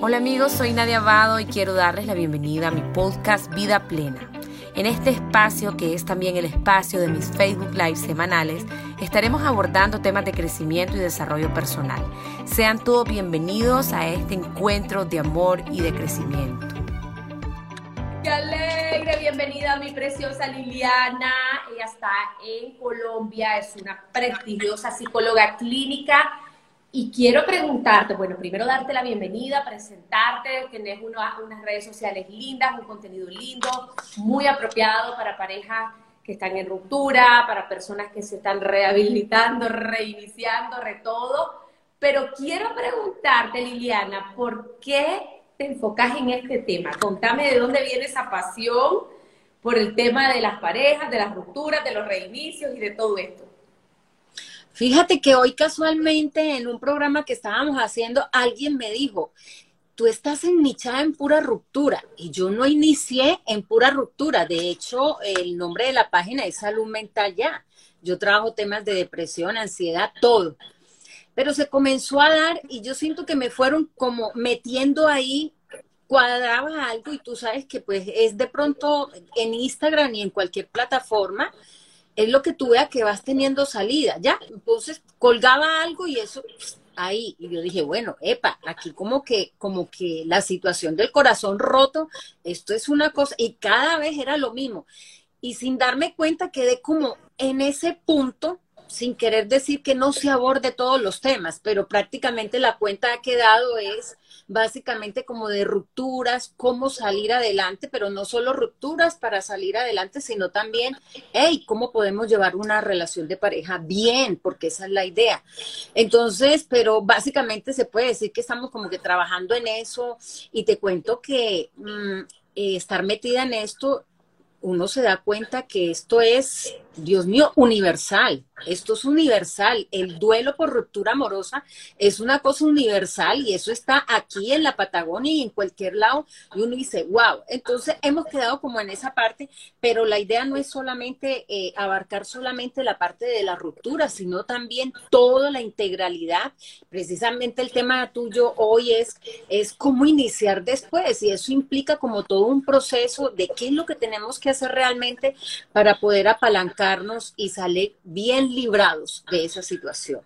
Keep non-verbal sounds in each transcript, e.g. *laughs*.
Hola amigos, soy Nadia Abado y quiero darles la bienvenida a mi podcast Vida Plena. En este espacio, que es también el espacio de mis Facebook Live semanales, estaremos abordando temas de crecimiento y desarrollo personal. Sean todos bienvenidos a este encuentro de amor y de crecimiento. ¡Qué alegre! Bienvenida a mi preciosa Liliana. Ella está en Colombia, es una prestigiosa psicóloga clínica y quiero preguntarte, bueno, primero darte la bienvenida, presentarte, tenés unas redes sociales lindas, un contenido lindo, muy apropiado para parejas que están en ruptura, para personas que se están rehabilitando, reiniciando, re todo. Pero quiero preguntarte, Liliana, ¿por qué te enfocas en este tema? Contame de dónde viene esa pasión por el tema de las parejas, de las rupturas, de los reinicios y de todo esto. Fíjate que hoy casualmente en un programa que estábamos haciendo, alguien me dijo, tú estás ennichada en pura ruptura y yo no inicié en pura ruptura. De hecho, el nombre de la página es Salud Mental Ya. Yo trabajo temas de depresión, ansiedad, todo. Pero se comenzó a dar y yo siento que me fueron como metiendo ahí cuadraba algo y tú sabes que pues es de pronto en Instagram y en cualquier plataforma es lo que tú veas que vas teniendo salida, ¿ya? Entonces colgaba algo y eso ahí. Y yo dije, bueno, epa, aquí como que, como que la situación del corazón roto, esto es una cosa, y cada vez era lo mismo. Y sin darme cuenta quedé como en ese punto sin querer decir que no se aborde todos los temas, pero prácticamente la cuenta ha quedado es básicamente como de rupturas, cómo salir adelante, pero no solo rupturas para salir adelante, sino también, hey, cómo podemos llevar una relación de pareja bien, porque esa es la idea. Entonces, pero básicamente se puede decir que estamos como que trabajando en eso y te cuento que mm, eh, estar metida en esto uno se da cuenta que esto es, Dios mío, universal. Esto es universal. El duelo por ruptura amorosa es una cosa universal y eso está aquí en la Patagonia y en cualquier lado. Y uno dice, wow. Entonces hemos quedado como en esa parte, pero la idea no es solamente eh, abarcar solamente la parte de la ruptura, sino también toda la integralidad. Precisamente el tema tuyo hoy es, es cómo iniciar después y eso implica como todo un proceso de qué es lo que tenemos que hacer realmente para poder apalancarnos y salir bien librados de esa situación.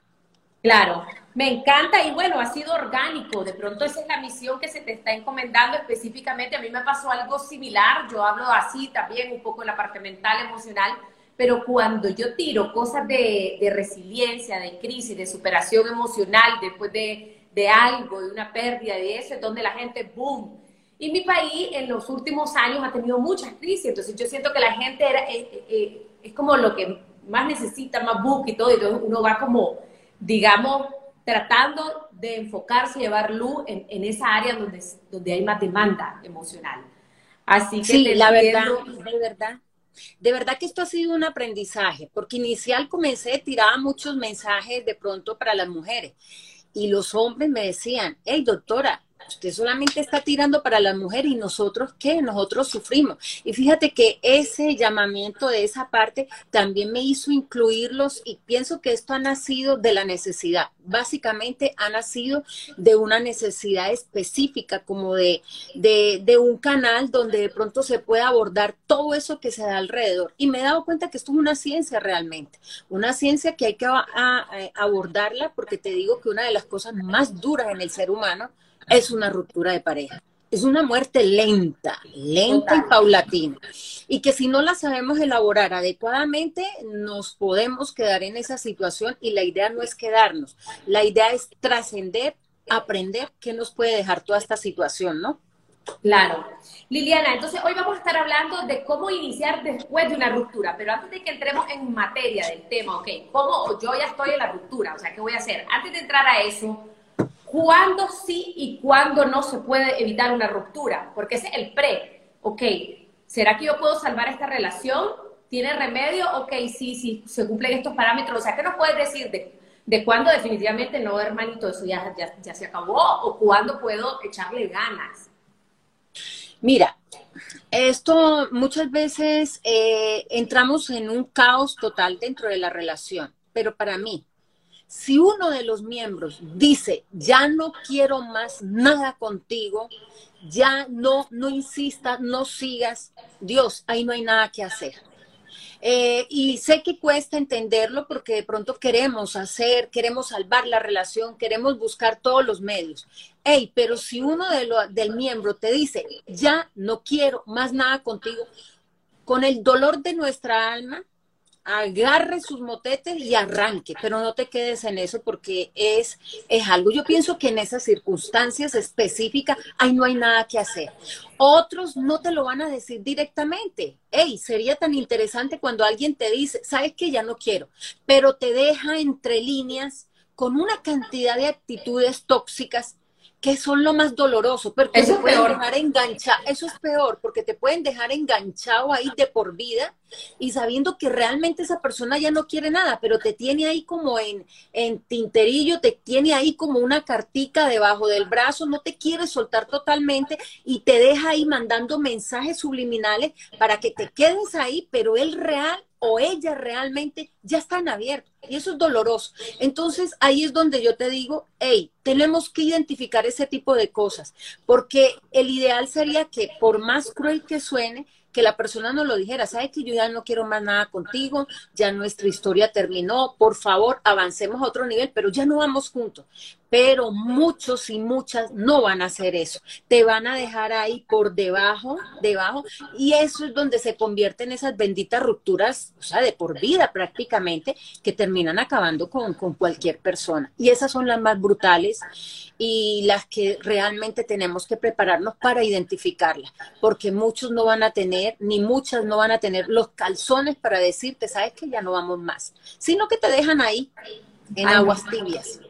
Claro, me encanta y bueno, ha sido orgánico. De pronto esa es la misión que se te está encomendando específicamente. A mí me pasó algo similar. Yo hablo así también, un poco en la parte mental, emocional. Pero cuando yo tiro cosas de, resiliencia, de crisis, de superación emocional, después de, de, algo, de una pérdida, de eso, es donde la gente, boom. Y mi país en los últimos años ha tenido muchas crisis. Entonces yo siento que la gente era, eh, eh, eh, es como lo que más necesita, más book y todo, y entonces uno va como, digamos, tratando de enfocarse y llevar luz en, esa área donde, donde hay más demanda emocional. Así que sí, la verdad, de verdad. De verdad que esto ha sido un aprendizaje, porque inicial comencé, tiraba muchos mensajes de pronto para las mujeres y los hombres me decían, hey doctora, Usted solamente está tirando para las mujeres y nosotros, ¿qué? Nosotros sufrimos. Y fíjate que ese llamamiento de esa parte también me hizo incluirlos y pienso que esto ha nacido de la necesidad. Básicamente ha nacido de una necesidad específica, como de, de, un canal donde de pronto se puede abordar todo eso que se da alrededor. Y me he dado cuenta que esto es una ciencia realmente, una ciencia que hay que abordarla porque te digo que una de las cosas más duras en el ser humano es una ruptura de pareja. Es una muerte lenta, lenta y paulatina. Y que si no la sabemos elaborar adecuadamente, nos podemos quedar en esa situación y la idea no es quedarnos. La idea es trascender, aprender qué nos puede dejar toda esta situación, ¿no? Claro. Liliana, entonces hoy vamos a estar hablando de cómo iniciar después de una ruptura, pero antes de que entremos en materia del tema, ok, ¿cómo yo ya estoy en la ruptura? O sea, ¿qué voy a hacer? Antes de entrar a eso, ¿Cuándo sí y cuándo no se puede evitar una ruptura? Porque es el pre. Ok, ¿será que yo puedo salvar esta relación? ¿Tiene remedio? Ok, sí, sí, se cumplen estos parámetros. O sea, ¿qué nos puedes decir de, de cuándo definitivamente no, hermanito, eso ya, ya, se acabó? ¿O cuándo puedo echarle ganas? Mira, esto muchas veces eh, entramos en un caos total dentro de la relación, pero para mí, Si uno de los miembros dice, ya no quiero más nada contigo, ya no, no insistas, no sigas, Dios, ahí no hay nada que hacer. Eh, y sé que cuesta entenderlo porque de pronto queremos hacer, queremos salvar la relación, queremos buscar todos los medios. Hey, pero si uno de lo, del miembro te dice, ya no quiero más nada contigo, con el dolor de nuestra alma, agarre sus motetes y arranque, pero no te quedes en eso porque es, es algo. Yo pienso que en esas circunstancias específicas, ahí no hay nada que hacer. Otros no te lo van a decir directamente. Hey, sería tan interesante cuando alguien te dice, sabes que ya no quiero, pero te deja entre líneas con una cantidad de actitudes tóxicas que son lo más doloroso, porque eso te pueden dejar enganchado, eso es peor, porque te pueden dejar enganchado ahí de por vida y sabiendo que realmente esa persona ya no quiere nada, pero te tiene ahí como en, en tinterillo, te tiene ahí como una cartica debajo del brazo, no te quiere soltar totalmente y te deja ahí mandando mensajes subliminales para que te quedes ahí, pero él real o ella realmente ya están abiertos. Y eso es doloroso. Entonces ahí es donde yo te digo, hey, tenemos que identificar ese tipo de cosas, porque el ideal sería que por más cruel que suene, que la persona nos lo dijera, sabes que yo ya no quiero más nada contigo, ya nuestra historia terminó, por favor, avancemos a otro nivel, pero ya no vamos juntos. Pero muchos y muchas no van a hacer eso. Te van a dejar ahí por debajo, debajo, y eso es donde se convierten esas benditas rupturas, o sea, de por vida prácticamente, que terminan acabando con, con cualquier persona. Y esas son las más brutales y las que realmente tenemos que prepararnos para identificarlas, porque muchos no van a tener, ni muchas no van a tener los calzones para decirte, sabes que ya no vamos más, sino que te dejan ahí, en aguas tibias.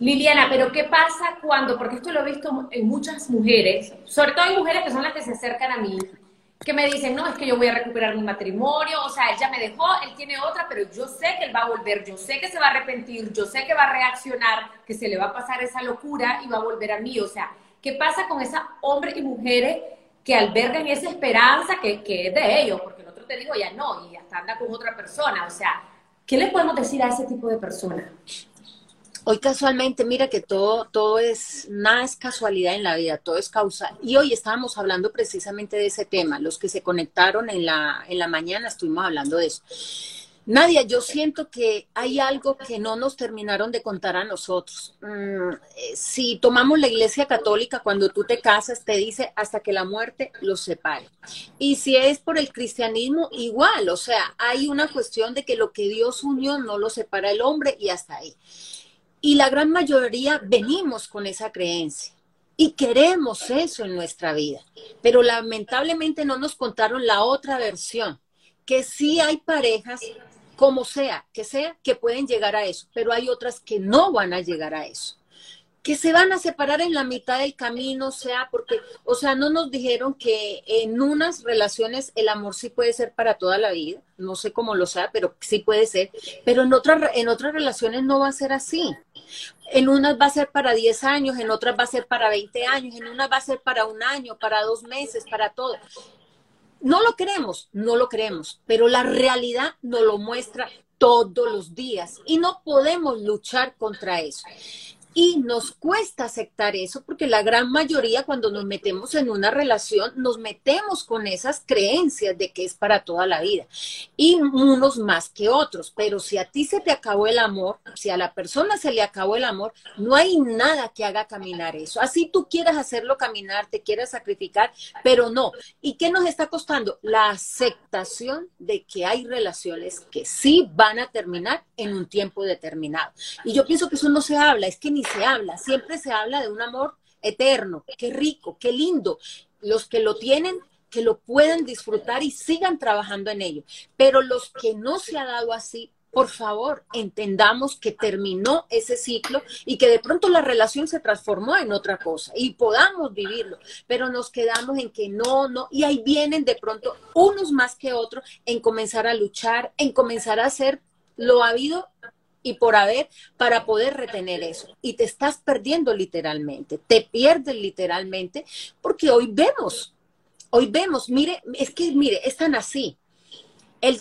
Liliana, pero ¿qué pasa cuando, porque esto lo he visto en muchas mujeres, sobre todo hay mujeres que son las que se acercan a mí que me dicen, no, es que yo voy a recuperar mi matrimonio, o sea, él ya me dejó, él tiene otra, pero yo sé que él va a volver, yo sé que se va a arrepentir, yo sé que va a reaccionar, que se le va a pasar esa locura y va a volver a mí. O sea, ¿qué pasa con esas hombres y mujeres que albergan esa esperanza que, que es de ellos? Porque el otro te digo, ya no, y hasta anda con otra persona. O sea, ¿qué le podemos decir a ese tipo de personas? Hoy casualmente, mira que todo, todo es, nada es casualidad en la vida, todo es causa. Y hoy estábamos hablando precisamente de ese tema. Los que se conectaron en la, en la mañana estuvimos hablando de eso. Nadia, yo siento que hay algo que no nos terminaron de contar a nosotros. Mm, eh, si tomamos la iglesia católica, cuando tú te casas, te dice hasta que la muerte los separe. Y si es por el cristianismo, igual, o sea, hay una cuestión de que lo que Dios unió no lo separa el hombre y hasta ahí. Y la gran mayoría venimos con esa creencia y queremos eso en nuestra vida. Pero lamentablemente no nos contaron la otra versión, que sí hay parejas, como sea, que sea, que pueden llegar a eso, pero hay otras que no van a llegar a eso que se van a separar en la mitad del camino, sea porque, o sea, no nos dijeron que en unas relaciones el amor sí puede ser para toda la vida, no sé cómo lo sea, pero sí puede ser, pero en otras, en otras relaciones no va a ser así. En unas va a ser para 10 años, en otras va a ser para 20 años, en unas va a ser para un año, para dos meses, para todo. No lo queremos, no lo creemos, pero la realidad nos lo muestra todos los días y no podemos luchar contra eso. Y nos cuesta aceptar eso porque la gran mayoría cuando nos metemos en una relación nos metemos con esas creencias de que es para toda la vida. Y unos más que otros. Pero si a ti se te acabó el amor, si a la persona se le acabó el amor, no hay nada que haga caminar eso. Así tú quieras hacerlo caminar, te quieras sacrificar, pero no. ¿Y qué nos está costando? La aceptación de que hay relaciones que sí van a terminar en un tiempo determinado. Y yo pienso que eso no se habla, es que ni se habla, siempre se habla de un amor eterno, qué rico, qué lindo. Los que lo tienen, que lo puedan disfrutar y sigan trabajando en ello. Pero los que no se ha dado así, por favor, entendamos que terminó ese ciclo y que de pronto la relación se transformó en otra cosa y podamos vivirlo, pero nos quedamos en que no, no, y ahí vienen de pronto unos más que otros en comenzar a luchar, en comenzar a hacer lo habido y por haber para poder retener eso. Y te estás perdiendo literalmente, te pierdes literalmente, porque hoy vemos, hoy vemos, mire, es que mire, es tan así.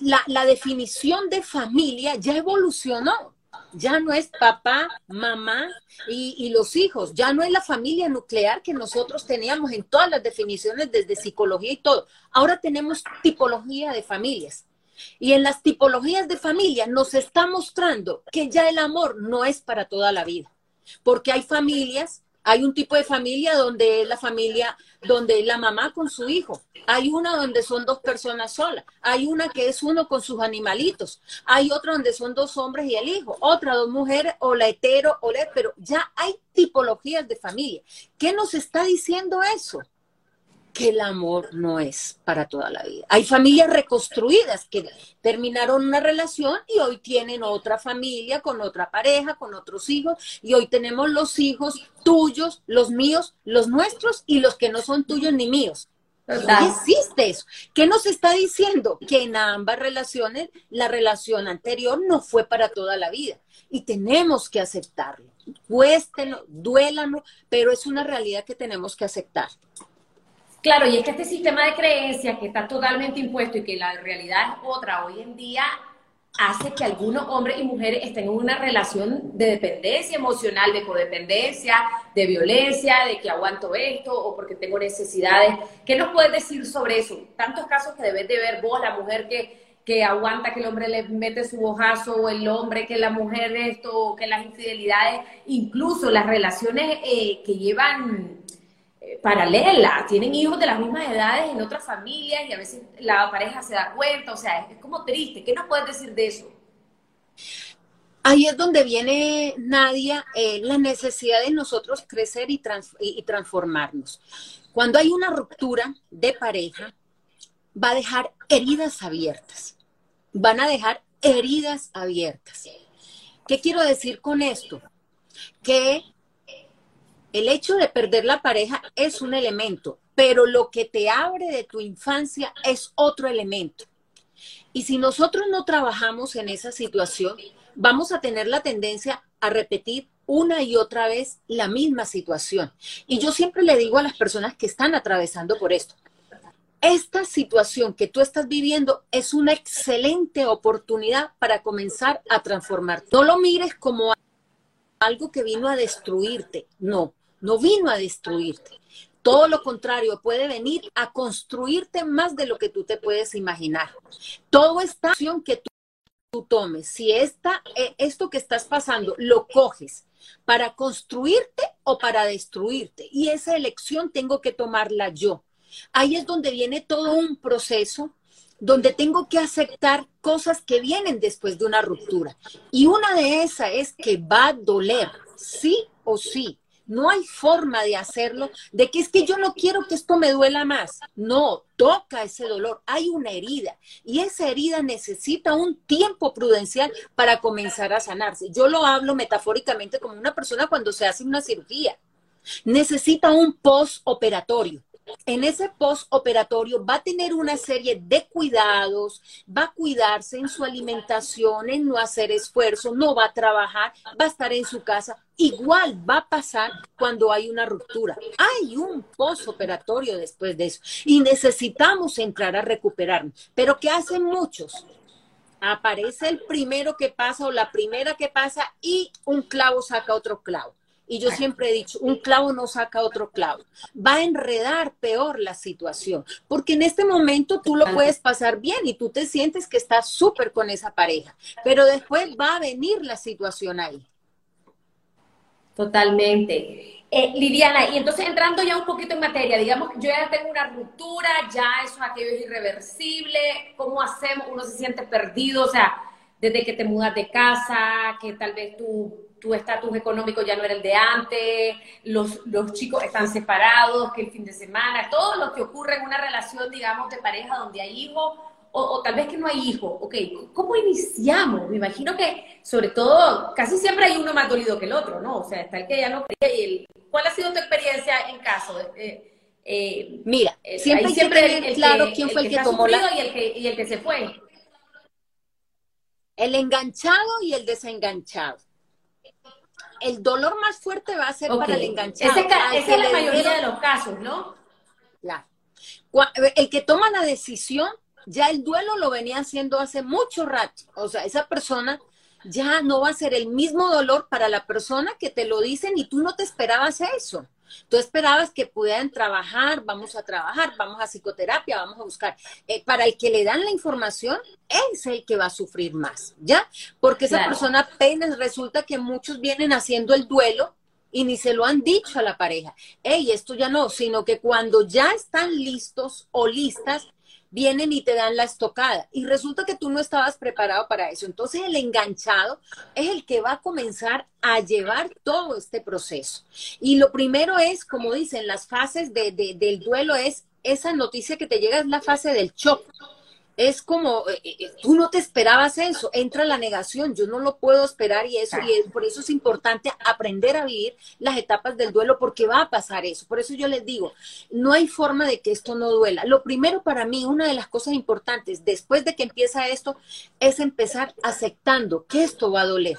la, definición de familia ya evolucionó ya no es papá, mamá y, y, los hijos, ya no es la familia nuclear que nosotros teníamos en todas las definiciones desde psicología y todo. Ahora tenemos tipología de familias. Y en las tipologías de familia nos está mostrando que ya el amor no es para toda la vida, porque hay familias hay un tipo de familia donde es la familia, donde es la mamá con su hijo. Hay una donde son dos personas solas. Hay una que es uno con sus animalitos. Hay otra donde son dos hombres y el hijo. Otra, dos mujeres, o la hetero, o la... Pero ya hay tipologías de familia. ¿Qué nos está diciendo eso? Que el amor no es para toda la vida. Hay familias reconstruidas que terminaron una relación y hoy tienen otra familia con otra pareja, con otros hijos, y hoy tenemos los hijos tuyos, los míos, los nuestros y los que no son tuyos ni míos. ¿Qué existe eso? ¿Qué nos está diciendo? Que en ambas relaciones la relación anterior no fue para toda la vida y tenemos que aceptarlo. Cuéstenos, duélanos, pero es una realidad que tenemos que aceptar. Claro, y es que este sistema de creencias que está totalmente impuesto y que la realidad es otra hoy en día hace que algunos hombres y mujeres estén en una relación de dependencia emocional, de codependencia, de violencia, de que aguanto esto o porque tengo necesidades. ¿Qué nos puedes decir sobre eso? Tantos casos que debes de ver vos, la mujer que, que aguanta que el hombre le mete su bojazo, o el hombre que la mujer esto, o que las infidelidades, incluso las relaciones eh, que llevan paralela, tienen hijos de las mismas edades en otras familias y a veces la pareja se da cuenta, o sea, es, como triste. ¿Qué nos puedes decir de eso? Ahí es donde viene, Nadia, eh, la necesidad de nosotros crecer y, y transformarnos. Cuando hay una ruptura de pareja, va a dejar heridas abiertas. Van a dejar heridas abiertas. ¿Qué quiero decir con esto? Que el hecho de perder la pareja es un elemento, pero lo que te abre de tu infancia es otro elemento. Y si nosotros no trabajamos en esa situación, vamos a tener la tendencia a repetir una y otra vez la misma situación. Y yo siempre le digo a las personas que están atravesando por esto, esta situación que tú estás viviendo es una excelente oportunidad para comenzar a transformar. No lo mires como algo que vino a destruirte, no, no vino a destruirte. Todo lo contrario, puede venir a construirte más de lo que tú te puedes imaginar. Todo esta acción que tú, tomes, si esta, eh, esto que estás pasando lo coges para construirte o para destruirte, y esa elección tengo que tomarla yo. Ahí es donde viene todo un proceso donde tengo que aceptar cosas que vienen después de una ruptura. Y una de esas es que va a doler, sí o sí. No hay forma de hacerlo, de que es que yo no quiero que esto me duela más. No, toca ese dolor. Hay una herida y esa herida necesita un tiempo prudencial para comenzar a sanarse. Yo lo hablo metafóricamente como una persona cuando se hace una cirugía. Necesita un postoperatorio en ese postoperatorio va a tener una serie de cuidados, va a cuidarse en su alimentación, en no hacer esfuerzo, no va a trabajar, va a estar en su casa. Igual va a pasar cuando hay una ruptura. Hay un postoperatorio después de eso y necesitamos entrar a recuperarnos. Pero ¿qué hacen muchos? Aparece el primero que pasa o la primera que pasa y un clavo saca otro clavo. Y yo siempre he dicho, un clavo no saca otro clavo. Va a enredar peor la situación, porque en este momento tú lo puedes pasar bien y tú te sientes que estás súper con esa pareja, pero después va a venir la situación ahí. Totalmente. Eh, Liliana, y entonces entrando ya un poquito en materia, digamos, yo ya tengo una ruptura, ya eso aquello es irreversible, ¿cómo hacemos? Uno se siente perdido, o sea, desde que te mudas de casa, que tal vez tú tu estatus económico ya no era el de antes, los, los chicos están separados, que el fin de semana, todo lo que ocurre en una relación, digamos, de pareja donde hay hijos, o, tal vez que no hay hijos, ok, ¿cómo iniciamos? Me imagino que, sobre todo, casi siempre hay uno más dolido que el otro, ¿no? O sea, está el que ya no quería y el... ¿Cuál ha sido tu experiencia en caso? Eh, eh, Mira, siempre, siempre el, claro quién fue el que, tomó la... Y el que, y el que se fue. El enganchado y el desenganchado el dolor más fuerte va a ser para el enganchado. esa es la mayoría de los casos, ¿no? Claro. El que toma la decisión, ya el duelo lo venía haciendo hace mucho rato. O sea, esa persona ya no va a ser el mismo dolor para la persona que te lo dicen y tú no te esperabas eso. Tú esperabas que pudieran trabajar, vamos a trabajar, vamos a psicoterapia, vamos a buscar. Eh, para el que le dan la información, es el que va a sufrir más, ¿ya? Porque esa persona apenas resulta que muchos vienen haciendo el duelo y ni se lo han dicho a la pareja. Ey, esto ya no, sino que cuando ya están listos o listas, vienen y te dan la estocada. Y resulta que tú no estabas preparado para eso. Entonces el enganchado es el que va a comenzar a llevar todo este proceso. Y lo primero es, como dicen, las fases de, del duelo es esa noticia que te llega, es la fase del shock es como, eh, eh, tú no te esperabas eso, entra la negación, yo no lo puedo esperar y eso, y por eso es importante aprender a vivir las etapas del duelo porque va a pasar eso. Por eso yo les digo, no hay forma de que esto no duela. Lo primero para mí, una de las cosas importantes después de que empieza esto, es empezar aceptando que esto va a doler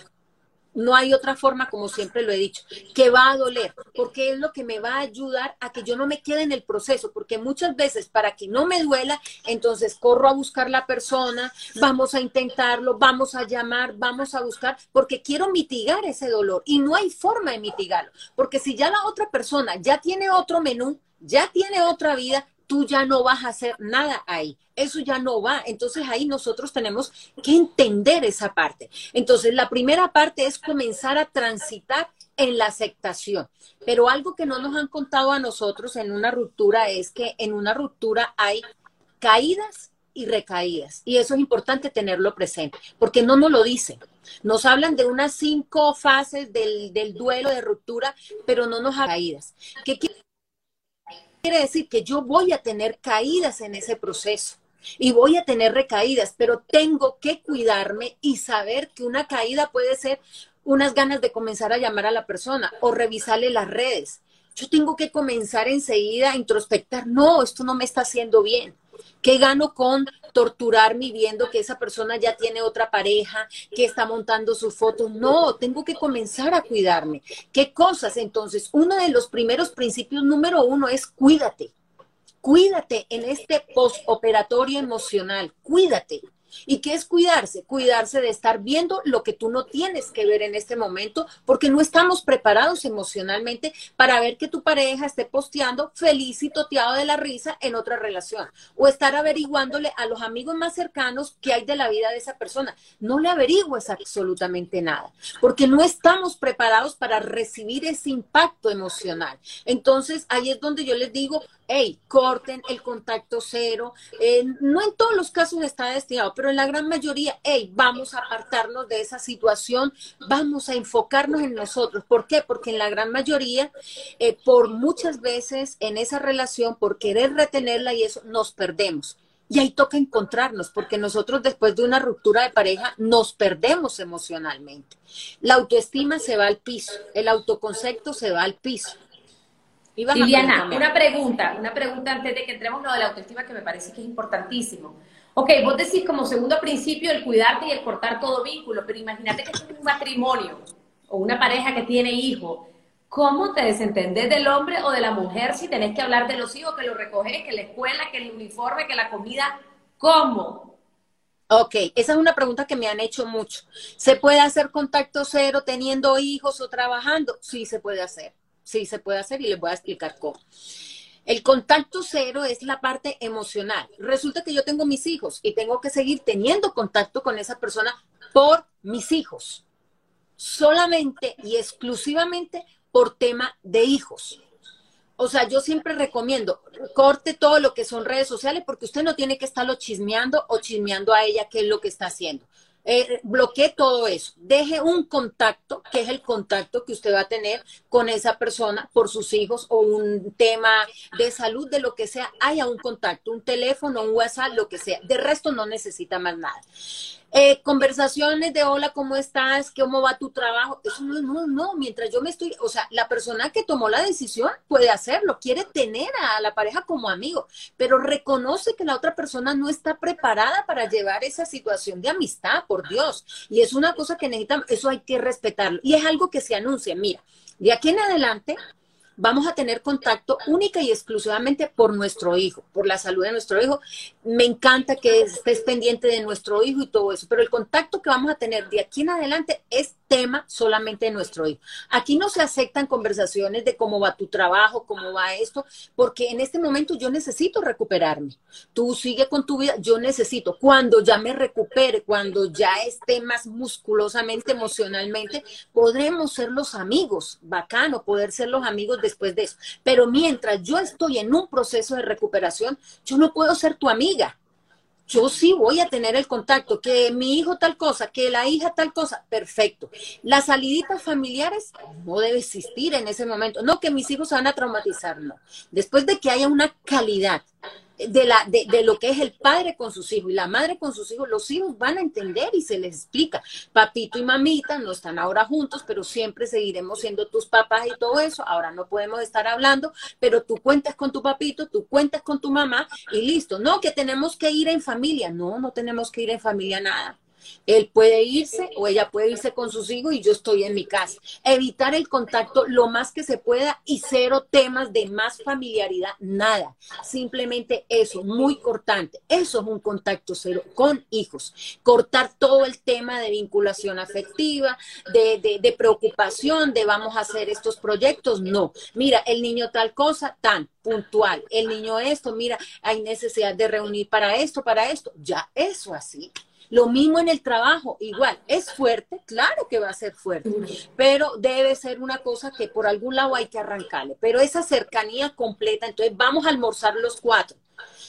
no hay otra forma, como siempre lo he dicho, que va a doler, porque es lo que me va a ayudar a que yo no me quede en el proceso, porque muchas veces para que no me duela, entonces corro a buscar la persona, vamos a intentarlo, vamos a llamar, vamos a buscar, porque quiero mitigar ese dolor y no hay forma de mitigarlo, porque si ya la otra persona ya tiene otro menú, ya tiene otra vida, tú ya no vas a hacer nada ahí. Eso ya no va. Entonces ahí nosotros tenemos que entender esa parte. Entonces la primera parte es comenzar a transitar en la aceptación. Pero algo que no nos han contado a nosotros en una ruptura es que en una ruptura hay caídas y recaídas. Y eso es importante tenerlo presente, porque no nos lo dicen. Nos hablan de unas cinco fases del, duelo de ruptura, pero no nos de caídas. ¿Qué quiere quiere decir que yo voy a tener caídas en ese proceso y voy a tener recaídas, pero tengo que cuidarme y saber que una caída puede ser unas ganas de comenzar a llamar a la persona o revisarle las redes. Yo tengo que comenzar enseguida a introspectar, no, esto no me está haciendo bien. ¿Qué gano con torturarme viendo que esa persona ya tiene otra pareja, que está montando sus fotos? No, tengo que comenzar a cuidarme. ¿Qué cosas? Entonces, uno de los primeros principios número uno es cuídate. Cuídate en este postoperatorio emocional. Cuídate. ¿Y qué es cuidarse? Cuidarse de estar viendo lo que tú no tienes que ver en este momento porque no estamos preparados emocionalmente para ver que tu pareja esté posteando feliz y toteado de la risa en otra relación o estar averiguándole a los amigos más cercanos qué hay de la vida de esa persona. No le averigües absolutamente nada porque no estamos preparados para recibir ese impacto emocional. Entonces ahí es donde yo les digo, hey, corten el contacto cero. Eh, no en todos los casos está destinado, pero en la gran mayoría, hey, vamos a apartarnos de esa situación, vamos a enfocarnos en nosotros. ¿Por qué? Porque en la gran mayoría, eh, por muchas veces en esa relación, por querer retenerla y eso, nos perdemos. Y ahí toca encontrarnos, porque nosotros después de una ruptura de pareja nos perdemos emocionalmente. La autoestima se va al piso, el autoconcepto se va al piso. Liliana, una pregunta, una pregunta antes de que entremos en lo de la autoestima que me parece que es importantísimo. Ok, vos decís como segundo principio el cuidarte y el cortar todo vínculo, pero imagínate que es un matrimonio o una pareja que tiene hijos. ¿Cómo te desentendés del hombre o de la mujer si tenés que hablar de los hijos, que los recoges, que la escuela, que el uniforme, que la comida? ¿Cómo? Ok, esa es una pregunta que me han hecho mucho. ¿Se puede hacer contacto cero teniendo hijos o trabajando? Sí, se puede hacer sí se puede hacer y les voy a explicar cómo. El contacto cero es la parte emocional. Resulta que yo tengo mis hijos y tengo que seguir teniendo contacto con esa persona por mis hijos. Solamente y exclusivamente por tema de hijos. O sea, yo siempre recomiendo, corte todo lo que son redes sociales porque usted no tiene que estarlo chismeando o chismeando a ella qué es lo que está haciendo eh, bloquee todo eso. Deje un contacto, que es el contacto que usted va a tener con esa persona por sus hijos o un tema de salud, de lo que sea. Haya un contacto, un teléfono, un WhatsApp, lo que sea. De resto no necesita más nada. Eh, conversaciones de hola, ¿cómo estás? ¿Cómo va tu trabajo? Eso no, no, no, mientras yo me estoy, o sea, la persona que tomó la decisión puede hacerlo, quiere tener a la pareja como amigo, pero reconoce que la otra persona no está preparada para llevar esa situación de amistad, por Dios. Y es una cosa que necesita, eso hay que respetarlo. Y es algo que se anuncia, mira, de aquí en adelante vamos a tener contacto única y exclusivamente por nuestro hijo, por la salud de nuestro hijo. Me encanta que estés pendiente de nuestro hijo y todo eso, pero el contacto que vamos a tener de aquí en adelante es tema solamente de nuestro hijo. Aquí no se aceptan conversaciones de cómo va tu trabajo, cómo va esto, porque en este momento yo necesito recuperarme. Tú sigue con tu vida, yo necesito. Cuando ya me recupere, cuando ya esté más musculosamente, emocionalmente, podremos ser los amigos. Bacano poder ser los amigos después de eso. Pero mientras yo estoy en un proceso de recuperación, yo no puedo ser tu amiga yo sí voy a tener el contacto, que mi hijo tal cosa, que la hija tal cosa, perfecto. Las saliditas familiares no debe existir en ese momento. No que mis hijos se van a traumatizar, no. Después de que haya una calidad de, la, de, de, lo que es el padre con sus hijos y la madre con sus hijos, los hijos van a entender y se les explica. Papito y mamita no están ahora juntos, pero siempre seguiremos siendo tus papás y todo eso. Ahora no podemos estar hablando, pero tú cuentas con tu papito, tú cuentas con tu mamá y listo. No, que tenemos que ir en familia. No, no tenemos que ir en familia nada. Él puede irse o ella puede irse con sus hijos y yo estoy en mi casa. Evitar el contacto lo más que se pueda y cero temas de más familiaridad, nada. Simplemente eso, muy cortante. Eso es un contacto cero con hijos. Cortar todo el tema de vinculación afectiva, de, de preocupación, de vamos a hacer estos proyectos. No. Mira, el niño tal cosa, tan puntual. El niño esto, mira, hay necesidad de reunir para esto, para esto. Ya, eso así. Lo mismo en el trabajo, igual, es fuerte, claro que va a ser fuerte, pero debe ser una cosa que por algún lado hay que arrancarle. Pero esa cercanía completa, entonces vamos a almorzar los cuatro.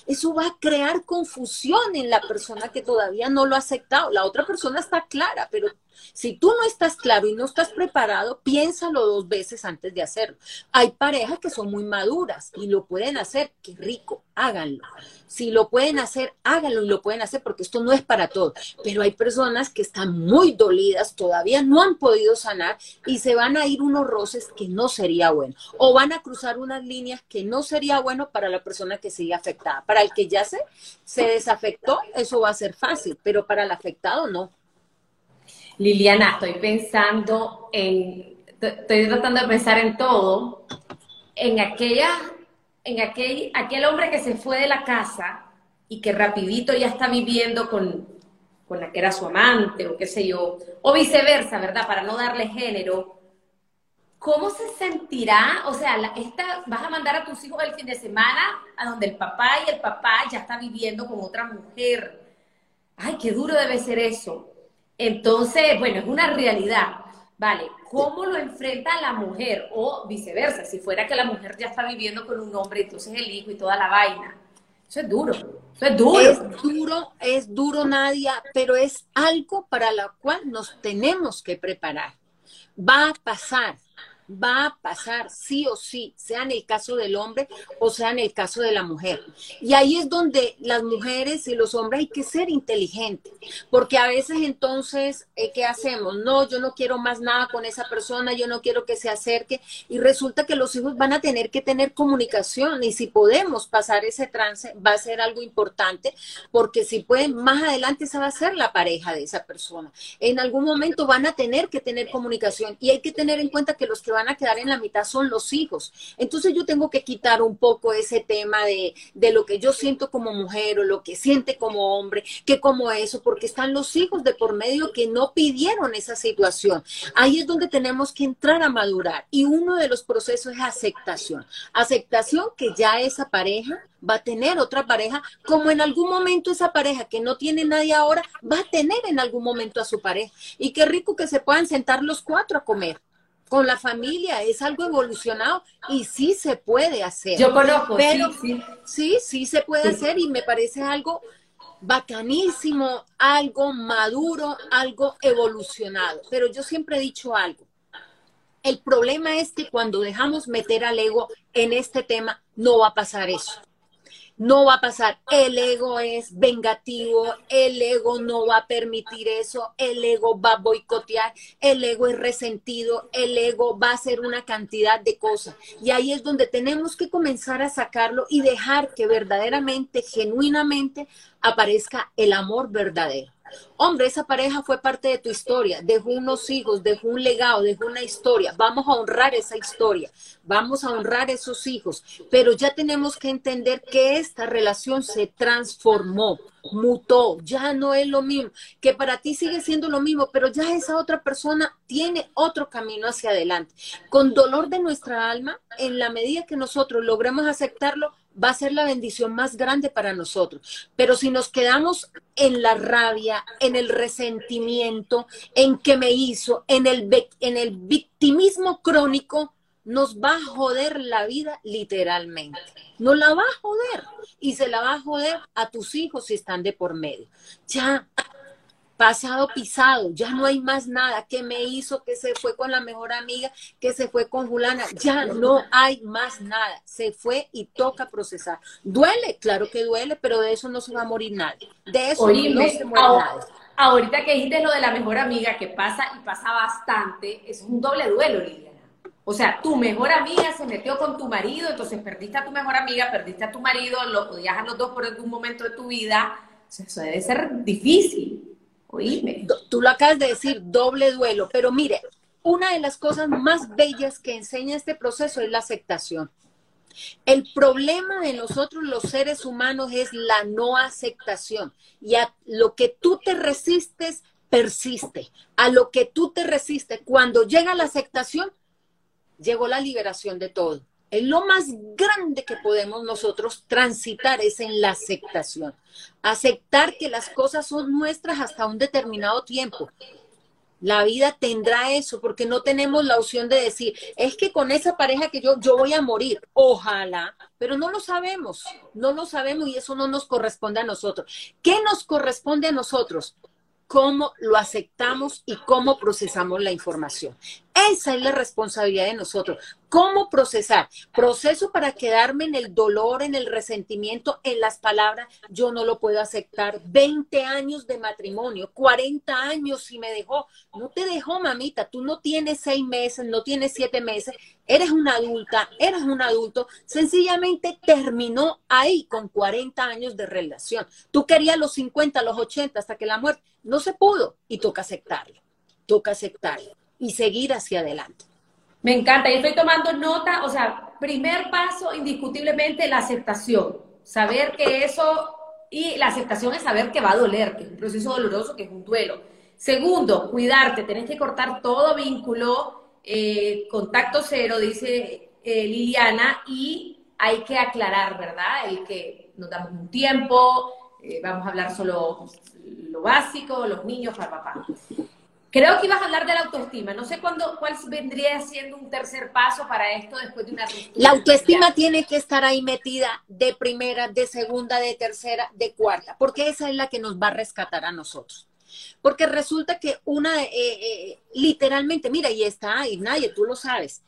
Eso va a crear confusión en la persona que todavía no lo ha aceptado. La otra persona está clara, pero si tú no estás claro y no estás preparado, piénsalo dos veces antes de hacerlo. Hay parejas que son muy maduras y lo pueden hacer, qué rico, háganlo. Si lo pueden hacer, háganlo y lo pueden hacer porque esto no es para todos. Pero hay personas que están muy dolidas, todavía no han podido sanar y se van a ir unos roces que no sería bueno. O van a cruzar unas líneas que no sería bueno para la persona que sigue afectada. Para el que ya se, se desafectó, eso va a ser fácil, pero para el afectado no. Liliana, estoy pensando en, estoy tratando de pensar en todo, en aquella, en aquel, aquel hombre que se fue de la casa y que rapidito ya está viviendo con, con la que era su amante o qué sé yo, o viceversa, ¿verdad? Para no darle género. ¿Cómo se sentirá? O sea, esta, vas a mandar a tus hijos el fin de semana a donde el papá y el papá ya está viviendo con otra mujer. Ay, qué duro debe ser eso. Entonces, bueno, es una realidad. Vale, ¿cómo lo enfrenta la mujer? O viceversa, si fuera que la mujer ya está viviendo con un hombre, entonces el hijo y toda la vaina. Eso es duro. Eso es duro. Es duro, es duro, Nadia, pero es algo para lo cual nos tenemos que preparar. Va a pasar va a pasar sí o sí, sea en el caso del hombre o sea en el caso de la mujer. Y ahí es donde las mujeres y los hombres hay que ser inteligentes, porque a veces entonces, eh, ¿qué hacemos? No, yo no quiero más nada con esa persona, yo no quiero que se acerque y resulta que los hijos van a tener que tener comunicación y si podemos pasar ese trance va a ser algo importante, porque si pueden, más adelante esa va a ser la pareja de esa persona. En algún momento van a tener que tener comunicación y hay que tener en cuenta que los que van a quedar en la mitad son los hijos. Entonces yo tengo que quitar un poco ese tema de, de lo que yo siento como mujer o lo que siente como hombre, que como eso, porque están los hijos de por medio que no pidieron esa situación. Ahí es donde tenemos que entrar a madurar. Y uno de los procesos es aceptación. Aceptación que ya esa pareja va a tener otra pareja, como en algún momento esa pareja que no tiene nadie ahora, va a tener en algún momento a su pareja. Y qué rico que se puedan sentar los cuatro a comer con la familia, es algo evolucionado y sí se puede hacer. Yo conozco, pero sí, sí, sí, se puede hacer y me parece algo bacanísimo, algo maduro, algo evolucionado. Pero yo siempre he dicho algo. El problema es que cuando dejamos meter al ego en este tema, no va a pasar eso no va a pasar. El ego es vengativo, el ego no va a permitir eso, el ego va a boicotear, el ego es resentido, el ego va a hacer una cantidad de cosas. Y ahí es donde tenemos que comenzar a sacarlo y dejar que verdaderamente, genuinamente, aparezca el amor verdadero. Hombre, esa pareja fue parte de tu historia, dejó unos hijos, dejó un legado, dejó una historia. Vamos a honrar esa historia, vamos a honrar esos hijos, pero ya tenemos que entender que esta relación se transformó, mutó, ya no es lo mismo, que para ti sigue siendo lo mismo, pero ya esa otra persona tiene otro camino hacia adelante. Con dolor de nuestra alma, en la medida que nosotros logremos aceptarlo, va a ser la bendición más grande para nosotros. Pero si nos quedamos en la rabia, en el resentimiento, en que me hizo, en el, en el victimismo crónico, nos va a joder la vida literalmente. Nos la va a joder y se la va a joder a tus hijos si están de por medio. Ya pasado pisado, ya no hay más nada, que me hizo, que se fue con la mejor amiga, que se fue con Julana, ya no hay más nada, se fue y toca procesar. Duele, claro que duele, pero de eso no se va a morir nadie, de eso no se muere nadie. Ahorita que dijiste lo de la mejor amiga, que pasa y pasa bastante, es un doble duelo, Liliana. O sea, tu mejor amiga se metió con tu marido, entonces perdiste a tu mejor amiga, perdiste a tu marido, lo odias a los dos por algún momento de tu vida. eso debe ser difícil. Tú lo acabas de decir, doble duelo, pero mire, una de las cosas más bellas que enseña este proceso es la aceptación. El problema de nosotros los seres humanos es la no aceptación y a lo que tú te resistes persiste. A lo que tú te resistes, cuando llega la aceptación, llegó la liberación de todo. Es lo más grande que podemos nosotros transitar es en la aceptación. Aceptar que las cosas son nuestras hasta un determinado tiempo. La vida tendrá eso porque no tenemos la opción de decir, es que con esa pareja que yo, yo voy a morir. Ojalá, pero no lo sabemos, no lo sabemos y eso no nos corresponde a nosotros. ¿Qué nos corresponde a nosotros? cómo lo aceptamos y cómo procesamos la información. Esa es la responsabilidad de nosotros. ¿Cómo procesar? Proceso para quedarme en el dolor, en el resentimiento, en las palabras. Yo no lo puedo aceptar. 20 años de matrimonio, 40 años si me dejó. No te dejó, mamita. Tú no tienes seis meses, no tienes siete meses. Eres una adulta, eres un adulto. Sencillamente terminó ahí con 40 años de relación. Tú querías los 50, los 80, hasta que la muerte. No se pudo y toca aceptarlo. Toca aceptarlo y seguir hacia adelante. Me encanta, y estoy tomando nota, o sea, primer paso indiscutiblemente la aceptación, saber que eso, y la aceptación es saber que va a doler, que es un proceso doloroso, que es un duelo. Segundo, cuidarte, tenés que cortar todo vínculo, eh, contacto cero, dice eh, Liliana, y hay que aclarar, ¿verdad? El que nos damos un tiempo, eh, vamos a hablar solo lo básico, los niños, papá. Creo que ibas a hablar de la autoestima. No sé cuándo, cuál vendría siendo un tercer paso para esto después de una ruptura. La autoestima tiene que estar ahí metida de primera, de segunda, de tercera, de cuarta, porque esa es la que nos va a rescatar a nosotros. Porque resulta que una, eh, eh, literalmente, mira, y está ahí, nadie, tú lo sabes,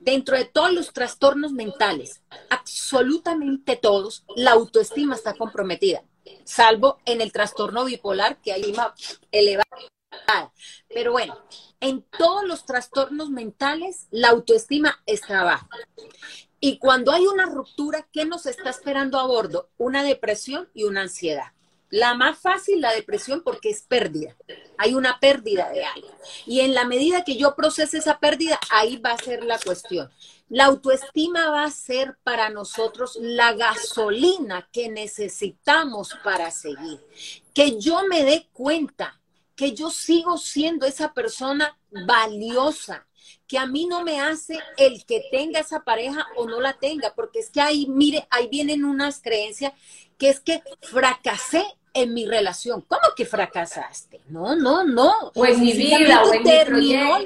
dentro de todos los trastornos mentales, absolutamente todos, la autoestima está comprometida, salvo en el trastorno bipolar, que hay una elevada pero bueno, en todos los trastornos mentales, la autoestima está baja. Y cuando hay una ruptura, ¿qué nos está esperando a bordo? Una depresión y una ansiedad. La más fácil, la depresión, porque es pérdida. Hay una pérdida de algo. Y en la medida que yo procese esa pérdida, ahí va a ser la cuestión. La autoestima va a ser para nosotros la gasolina que necesitamos para seguir. Que yo me dé cuenta que yo sigo siendo esa persona valiosa, que a mí no me hace el que tenga esa pareja o no la tenga, porque es que ahí, mire, ahí vienen unas creencias que es que fracasé en mi relación. ¿Cómo que fracasaste? No, no, no. Pues mi vida, o terminó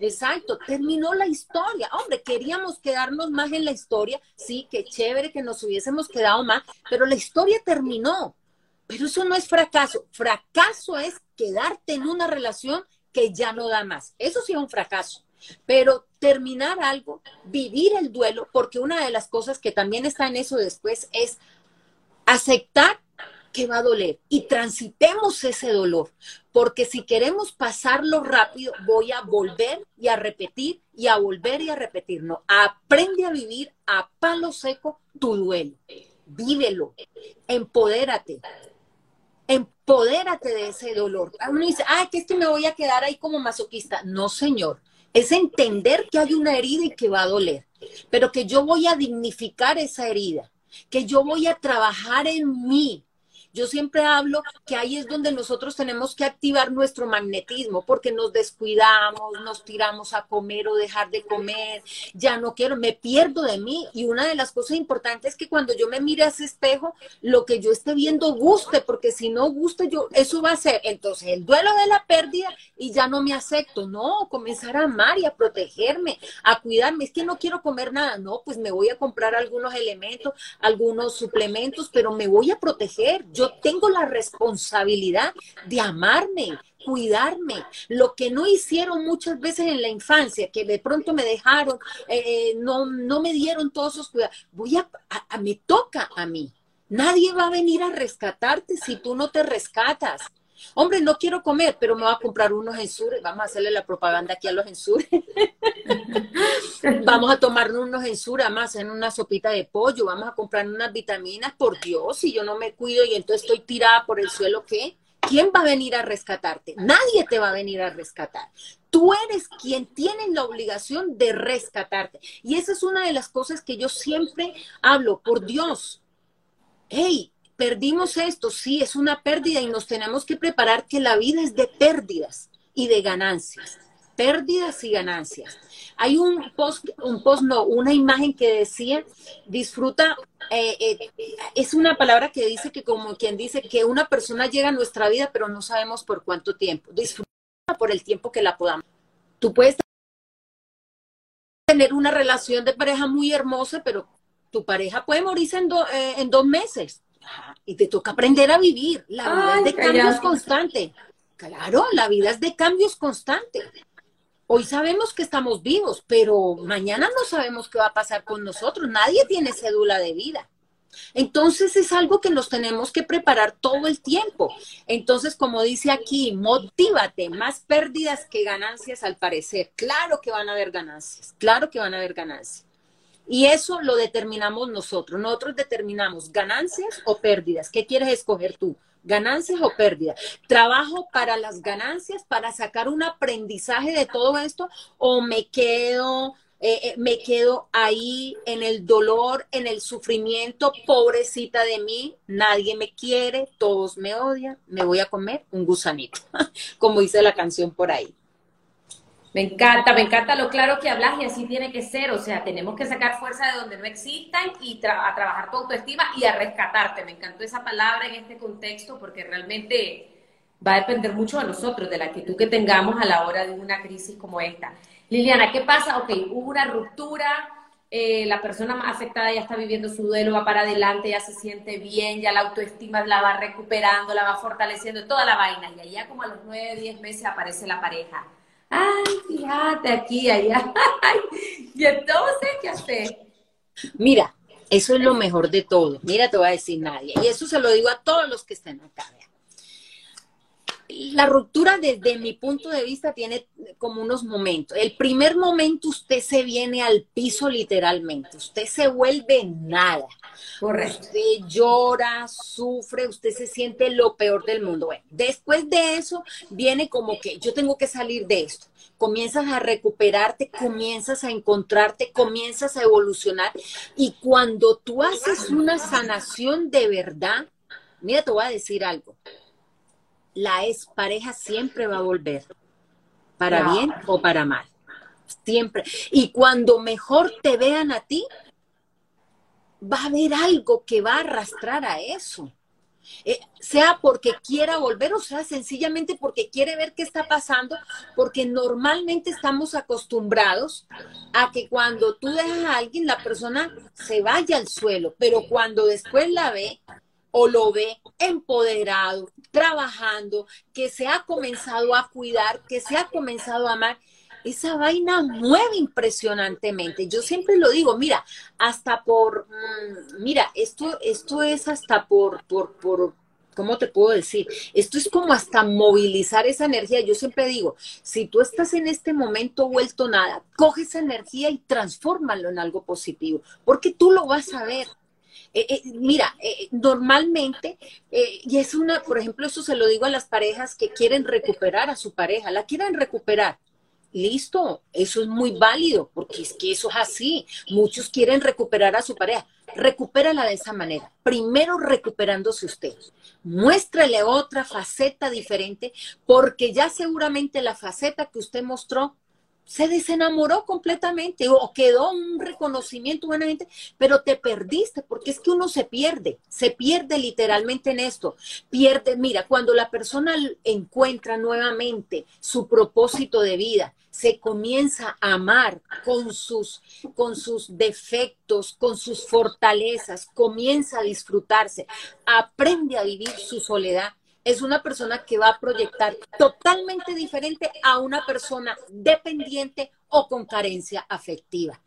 Exacto, terminó la historia. Hombre, queríamos quedarnos más en la historia. Sí, qué chévere que nos hubiésemos quedado más, pero la historia terminó. Pero eso no es fracaso. Fracaso es quedarte en una relación que ya no da más. Eso sí es un fracaso. Pero terminar algo, vivir el duelo, porque una de las cosas que también está en eso después es aceptar que va a doler y transitemos ese dolor, porque si queremos pasarlo rápido, voy a volver y a repetir y a volver y a repetir. No, aprende a vivir a palo seco tu duelo, vívelo, empodérate, empodérate de ese dolor. Uno dice, ah, que es que me voy a quedar ahí como masoquista. No, señor. Es entender que hay una herida y que va a doler, pero que yo voy a dignificar esa herida, que yo voy a trabajar en mí, yo siempre hablo que ahí es donde nosotros tenemos que activar nuestro magnetismo, porque nos descuidamos, nos tiramos a comer o dejar de comer, ya no quiero, me pierdo de mí. Y una de las cosas importantes es que cuando yo me mire a ese espejo, lo que yo esté viendo guste, porque si no guste, yo, eso va a ser entonces el duelo de la pérdida y ya no me acepto. No, comenzar a amar y a protegerme, a cuidarme. Es que no quiero comer nada. No, pues me voy a comprar algunos elementos, algunos suplementos, pero me voy a proteger. Yo tengo la responsabilidad de amarme, cuidarme. Lo que no hicieron muchas veces en la infancia, que de pronto me dejaron, eh, no, no me dieron todos esos cuidados, voy a, me toca a mí. Nadie va a venir a rescatarte si tú no te rescatas. Hombre, no quiero comer, pero me voy a comprar unos ensures. Vamos a hacerle la propaganda aquí a los ensures. *laughs* vamos a tomar unos ensures, vamos a hacer una sopita de pollo, vamos a comprar unas vitaminas. Por Dios, si yo no me cuido y entonces estoy tirada por el suelo, ¿qué? ¿Quién va a venir a rescatarte? Nadie te va a venir a rescatar. Tú eres quien tiene la obligación de rescatarte. Y esa es una de las cosas que yo siempre hablo. Por Dios, hey, perdimos esto, sí, es una pérdida y nos tenemos que preparar que la vida es de pérdidas y de ganancias. Pérdidas y ganancias. Hay un post, un post, no, una imagen que decía, disfruta, eh, eh, es una palabra que dice que como quien dice que una persona llega a nuestra vida, pero no sabemos por cuánto tiempo. Disfruta por el tiempo que la podamos. Tú puedes tener una relación de pareja muy hermosa, pero tu pareja puede morirse en, eh, en dos meses y te toca aprender a vivir. La vida es de cambios constantes. Claro, la vida es de cambios constantes. Hoy sabemos que estamos vivos, pero mañana no sabemos qué va a pasar con nosotros. Nadie tiene cédula de vida. Entonces es algo que nos tenemos que preparar todo el tiempo. Entonces, como dice aquí, motívate, más pérdidas que ganancias al parecer. Claro que van a haber ganancias, claro que van a haber ganancias. Y eso lo determinamos nosotros. Nosotros determinamos ganancias o pérdidas. ¿Qué quieres escoger tú? ¿Ganancias o pérdidas? ¿Trabajo para las ganancias, para sacar un aprendizaje de todo esto? ¿O me quedo, eh, eh, me quedo ahí en el dolor, en el sufrimiento, pobrecita de mí? Nadie me quiere, todos me odian, me voy a comer un gusanito, *laughs* como dice la canción por ahí. Me encanta, me encanta lo claro que hablas y así tiene que ser. O sea, tenemos que sacar fuerza de donde no existan y a trabajar tu autoestima y a rescatarte. Me encantó esa palabra en este contexto porque realmente va a depender mucho de nosotros, de la actitud que tengamos a la hora de una crisis como esta. Liliana, ¿qué pasa? Ok, hubo una ruptura, eh, la persona más afectada ya está viviendo su duelo, va para adelante, ya se siente bien, ya la autoestima la va recuperando, la va fortaleciendo, toda la vaina. Y allá como a los nueve, diez meses aparece la pareja ay, fíjate aquí, allá, *laughs* y entonces, ¿qué hacer? Mira, eso es lo mejor de todo. Mira, te voy a decir nadie. Y eso se lo digo a todos los que estén acá. La ruptura desde mi punto de vista tiene como unos momentos. El primer momento usted se viene al piso literalmente. Usted se vuelve nada. Correcto. Usted llora, sufre, usted se siente lo peor del mundo. Bueno, después de eso viene como que yo tengo que salir de esto. Comienzas a recuperarte, comienzas a encontrarte, comienzas a evolucionar. Y cuando tú haces una sanación de verdad, mira, te voy a decir algo. La pareja siempre va a volver, para bien o para mal. Siempre. Y cuando mejor te vean a ti, va a haber algo que va a arrastrar a eso. Eh, sea porque quiera volver o sea sencillamente porque quiere ver qué está pasando, porque normalmente estamos acostumbrados a que cuando tú dejas a alguien, la persona se vaya al suelo, pero cuando después la ve o lo ve empoderado, trabajando, que se ha comenzado a cuidar, que se ha comenzado a amar, esa vaina mueve impresionantemente. Yo siempre lo digo, mira, hasta por, mm, mira, esto, esto es hasta por, por, por, ¿cómo te puedo decir? Esto es como hasta movilizar esa energía. Yo siempre digo, si tú estás en este momento vuelto nada, coge esa energía y transfórmalo en algo positivo, porque tú lo vas a ver. Eh, eh, mira, eh, normalmente, y es una, por ejemplo, eso se lo digo a las parejas que quieren recuperar a su pareja, la quieren recuperar. Listo, eso es muy válido, porque es que eso es así. Muchos quieren recuperar a su pareja. Recupérala de esa manera. Primero recuperándose usted. Muéstrale otra faceta diferente, porque ya seguramente la faceta que usted mostró se desenamoró completamente o quedó un reconocimiento buenamente, pero te perdiste, porque es que uno se pierde, se pierde literalmente en esto. Pierde, mira, cuando la persona encuentra nuevamente su propósito de vida, se comienza a amar con sus, con sus defectos, con sus fortalezas, comienza a disfrutarse, aprende a vivir su soledad es una persona que va a proyectar totalmente diferente a una persona dependiente o con carencia afectiva.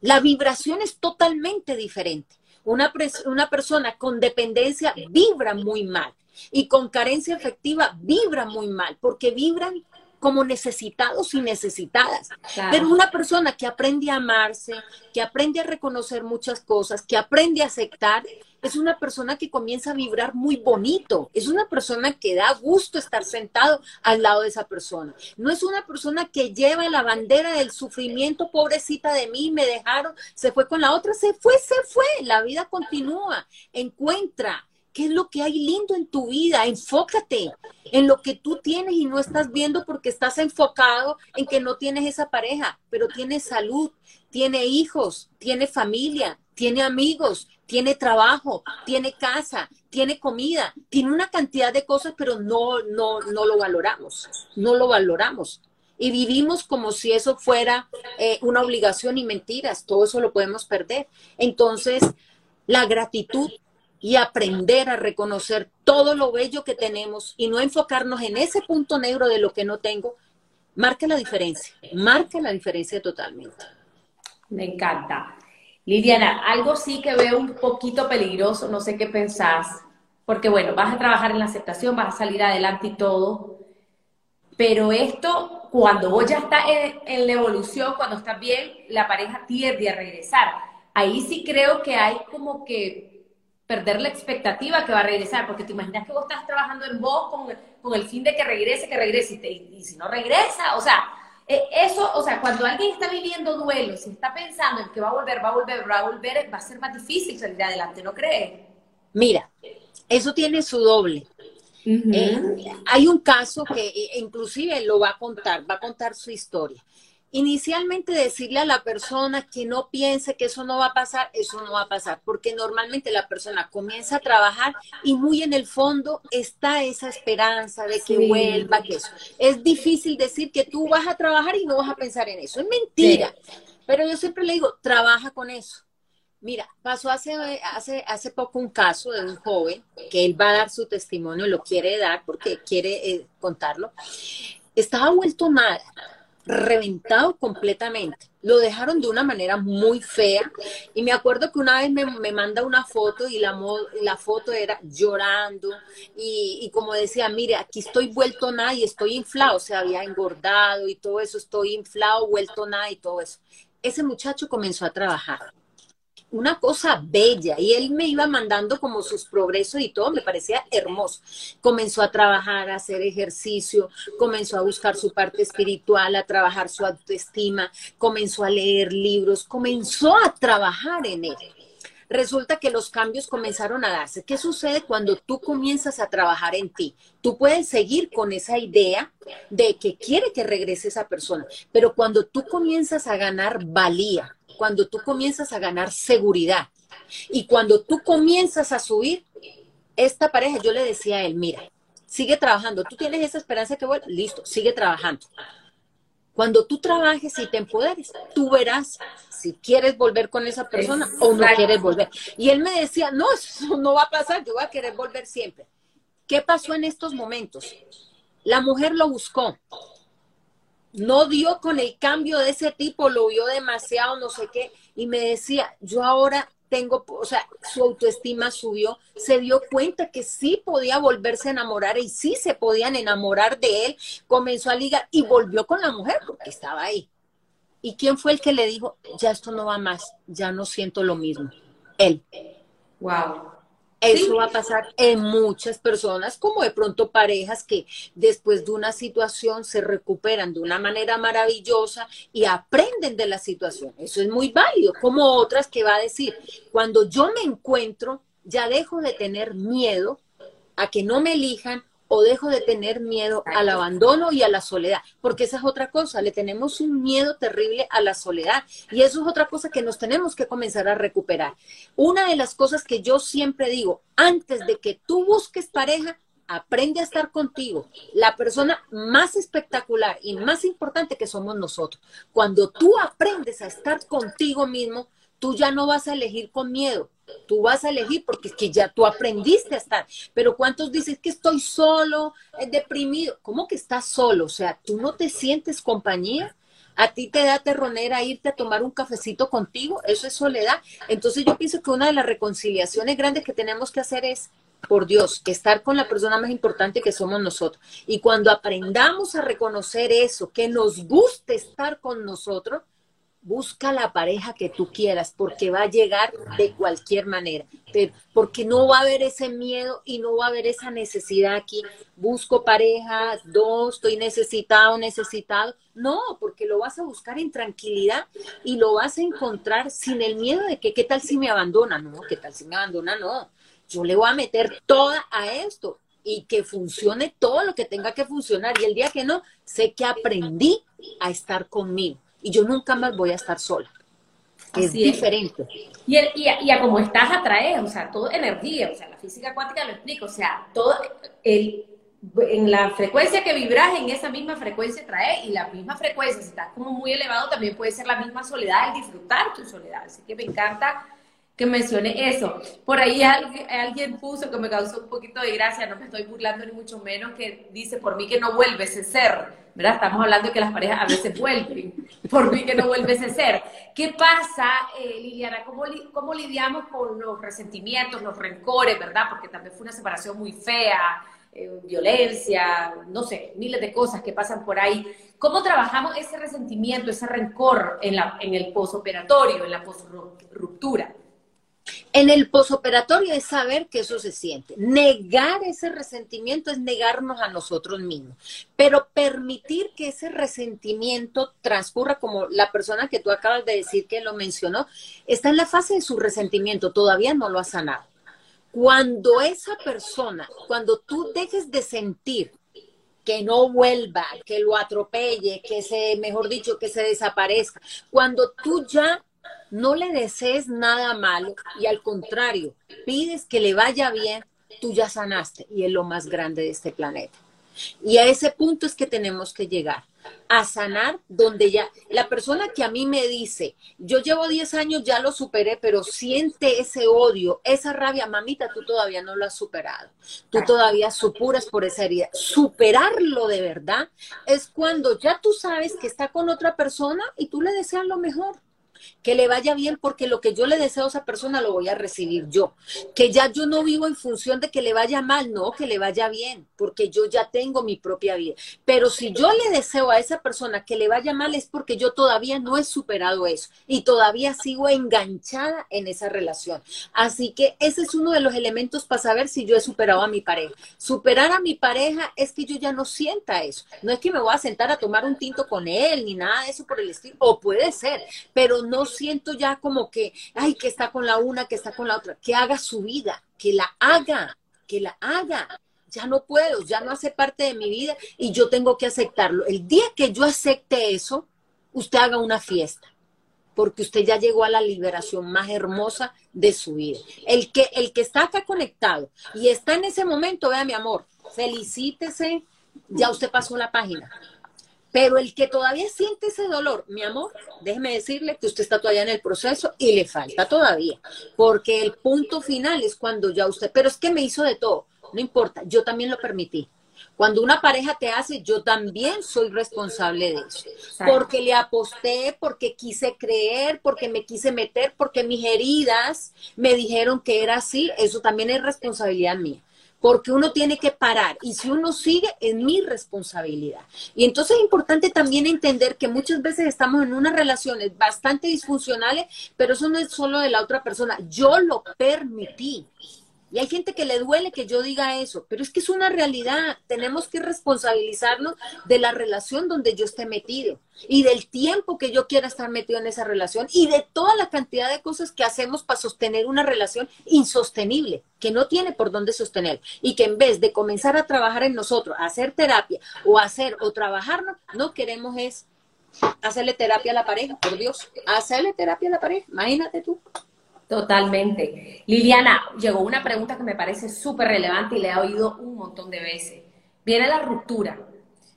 La vibración es totalmente diferente. Una, una persona con dependencia vibra muy mal y con carencia afectiva vibra muy mal porque vibran como necesitados y necesitadas. Pero una persona que aprende a amarse, que aprende a reconocer muchas cosas, que aprende a aceptar, es una persona que comienza a vibrar muy bonito, es una persona que da gusto estar sentado al lado de esa persona. No es una persona que lleva la bandera del sufrimiento, pobrecita de mí, me dejaron, se fue con la otra, se fue, se fue, la vida continúa, encuentra. ¿Qué es lo que hay lindo en tu vida? Enfócate en lo que tú tienes y no estás viendo porque estás enfocado en que no tienes esa pareja, pero tienes salud, tiene hijos, tiene familia, tiene amigos, tiene trabajo, tiene casa, tiene comida, tiene una cantidad de cosas, pero no, no, no lo valoramos, no lo valoramos. Y vivimos como si eso fuera eh, una obligación y mentiras, todo eso lo podemos perder. Entonces, la gratitud y aprender a reconocer todo lo bello que tenemos y no enfocarnos en ese punto negro de lo que no tengo, marca la diferencia, marca la diferencia totalmente. Me encanta. Lidiana, algo sí que veo un poquito peligroso, no sé qué pensás, porque bueno, vas a trabajar en la aceptación, vas a salir adelante y todo, pero esto, cuando vos ya estás en, la evolución, cuando estás bien, la pareja tiende a regresar. Ahí sí creo que hay como que perder la expectativa que va a regresar, porque te imaginas que vos estás trabajando en vos con, el fin de que regrese, que regrese, y, y si no regresa, o sea, eh, eso, o sea, cuando alguien está viviendo duelo, si está pensando en que va a volver, va a volver, va a volver, va a ser más difícil salir adelante, ¿no crees? Mira, eso tiene su doble. Eh, hay un caso que eh, inclusive lo va a contar, va a contar su historia inicialmente decirle a la persona que no piense que eso no va a pasar, eso no va a pasar, porque normalmente la persona comienza a trabajar y muy en el fondo está esa esperanza de que vuelva, que eso. Es difícil decir que tú vas a trabajar y no vas a pensar en eso, es mentira. Pero yo siempre le digo, trabaja con eso. Mira, pasó hace, hace, hace poco un caso de un joven que él va a dar su testimonio, lo quiere dar porque quiere eh, contarlo. Estaba vuelto nada reventado completamente. Lo dejaron de una manera muy fea. Y me acuerdo que una vez me, manda una foto y la, la foto era llorando. Y, como decía, mire, aquí estoy vuelto nada y estoy inflado. Se había engordado y todo eso. Estoy inflado, vuelto nada y todo eso. Ese muchacho comenzó a trabajar una cosa bella y él me iba mandando como sus progresos y todo, me parecía hermoso. Comenzó a trabajar, a hacer ejercicio, comenzó a buscar su parte espiritual, a trabajar su autoestima, comenzó a leer libros, comenzó a trabajar en él. Resulta que los cambios comenzaron a darse. ¿Qué sucede cuando tú comienzas a trabajar en ti? Tú puedes seguir con esa idea de que quiere que regrese esa persona, pero cuando tú comienzas a ganar valía, cuando tú comienzas a ganar seguridad y cuando tú comienzas a subir, esta pareja, yo le decía a él, mira, sigue trabajando, tú tienes esa esperanza que vuelva, listo, sigue trabajando. Cuando tú trabajes y te empoderes, tú verás si quieres volver con esa persona o no quieres volver. Y él me decía, no, eso no va a pasar, yo voy a querer volver siempre. ¿Qué pasó en estos momentos? La mujer lo buscó, no dio con el cambio de ese tipo, lo vio demasiado, no sé qué, y me decía, yo ahora tengo, o sea, su autoestima subió, se dio cuenta que sí podía volverse a enamorar y sí se podían enamorar de él, comenzó a ligar y volvió con la mujer porque estaba ahí. ¿Y quién fue el que le dijo, ya esto no va más, ya no siento lo mismo? Él. Wow. Eso va a pasar en muchas personas, como de pronto parejas que después de una situación se recuperan de una manera maravillosa y aprenden de la situación. Eso es muy válido, como otras que va a decir, cuando yo me encuentro, ya dejo de tener miedo a que no me elijan o dejo de tener miedo al abandono y a la soledad, porque esa es otra cosa, le tenemos un miedo terrible a la soledad y eso es otra cosa que nos tenemos que comenzar a recuperar. Una de las cosas que yo siempre digo, antes de que tú busques pareja, aprende a estar contigo, la persona más espectacular y más importante que somos nosotros. Cuando tú aprendes a estar contigo mismo, tú ya no vas a elegir con miedo, tú vas a elegir porque es que ya tú aprendiste a estar. Pero ¿cuántos dices que estoy solo, eh, deprimido? ¿Cómo que estás solo? O sea, tú no te sientes compañía. A ti te da terronera irte a tomar un cafecito contigo, eso es soledad. Entonces yo pienso que una de las reconciliaciones grandes que tenemos que hacer es, por Dios, estar con la persona más importante que somos nosotros. Y cuando aprendamos a reconocer eso, que nos guste estar con nosotros, busca la pareja que tú quieras, porque va a llegar de cualquier manera, porque no va a haber ese miedo y no va a haber esa necesidad aquí. Busco pareja, dos, estoy necesitado, necesitado. No, porque lo vas a buscar en tranquilidad y lo vas a encontrar sin el miedo de que, ¿qué tal si me abandona? No, ¿qué tal si me abandona? No, yo le voy a meter toda a esto y que funcione todo lo que tenga que funcionar. Y el día que no, sé que aprendí a estar conmigo y yo nunca más voy a estar sola. Es diferente. Y, y, a, como estás atraes, o sea, todo energía, o sea, la física cuántica lo explica, o sea, todo el, en la frecuencia que vibras, en esa misma frecuencia trae y la misma frecuencia, si estás como muy elevado, también puede ser la misma soledad, el disfrutar tu soledad. Así que me encanta que mencione eso. Por ahí alguien, puso que me causó un poquito de gracia, no me estoy burlando ni mucho menos, que dice, por mí que no vuelve ese ser, ¿verdad? Estamos hablando de que las parejas a veces vuelven, *laughs* por mí que no vuelve ese ser. ¿Qué pasa, eh, Liliana? ¿Cómo, ¿Cómo lidiamos con los resentimientos, los rencores, verdad? Porque también fue una separación muy fea, eh, violencia, no sé, miles de cosas que pasan por ahí. ¿Cómo trabajamos ese resentimiento, ese rencor en, la, en el posoperatorio, en la posruptura? En el posoperatorio es saber que eso se siente. Negar ese resentimiento es negarnos a nosotros mismos. Pero permitir que ese resentimiento transcurra como la persona que tú acabas de decir que lo mencionó, está en la fase de su resentimiento, todavía no lo ha sanado. Cuando esa persona, cuando tú dejes de sentir que no vuelva, que lo atropelle, que se, mejor dicho, que se desaparezca, cuando tú ya no le desees nada malo y al contrario, pides que le vaya bien, tú ya sanaste y es lo más grande de este planeta. Y a ese punto es que tenemos que llegar, a sanar donde ya la persona que a mí me dice, yo llevo 10 años, ya lo superé, pero siente ese odio, esa rabia, mamita, tú todavía no lo has superado. Tú todavía supuras por esa herida. Superarlo de verdad es cuando ya tú sabes que está con otra persona y tú le deseas lo mejor que le vaya bien porque lo que yo le deseo a esa persona lo voy a recibir yo. Que ya yo no vivo en función de que le vaya mal, no, que le vaya bien, porque yo ya tengo mi propia vida. Pero si yo le deseo a esa persona que le vaya mal es porque yo todavía no he superado eso y todavía sigo enganchada en esa relación. Así que ese es uno de los elementos para saber si yo he superado a mi pareja. Superar a mi pareja es que yo ya no sienta eso. No es que me voy a sentar a tomar un tinto con él ni nada de eso por el estilo, o puede ser, pero no siento ya como que, ay, que está con la una, que está con la otra, que haga su vida, que la haga, que la haga. Ya no puedo, ya no hace parte de mi vida y yo tengo que aceptarlo. El día que yo acepte eso, usted haga una fiesta, porque usted ya llegó a la liberación más hermosa de su vida. El que, el que está acá conectado y está en ese momento, vea mi amor, felicítese, ya usted pasó la página pero el que todavía siente ese dolor, mi amor, déjeme decirle que usted está todavía en el proceso y le falta todavía, porque el punto final es cuando ya usted, pero es que me hizo de todo, no importa, yo también lo permití. Cuando una pareja te hace, yo también soy responsable de eso. Porque le aposté, porque quise creer, porque me quise meter, porque mis heridas me dijeron que era así. Eso también es responsabilidad mía. Porque uno tiene que parar y si uno sigue es mi responsabilidad. Y entonces es importante también entender que muchas veces estamos en unas relaciones bastante disfuncionales, pero eso no es solo de la otra persona, yo lo permití. Y hay gente que le duele que yo diga eso, pero es que es una realidad. Tenemos que responsabilizarnos de la relación donde yo esté metido y del tiempo que yo quiera estar metido en esa relación y de toda la cantidad de cosas que hacemos para sostener una relación insostenible, que no tiene por dónde sostener y que en vez de comenzar a trabajar en nosotros, a hacer terapia o hacer o trabajarnos, no queremos es hacerle terapia a la pareja, por Dios, hacerle terapia a la pareja, imagínate tú. Totalmente. Liliana, llegó una pregunta que me parece súper relevante y le he oído un montón de veces. Viene la ruptura.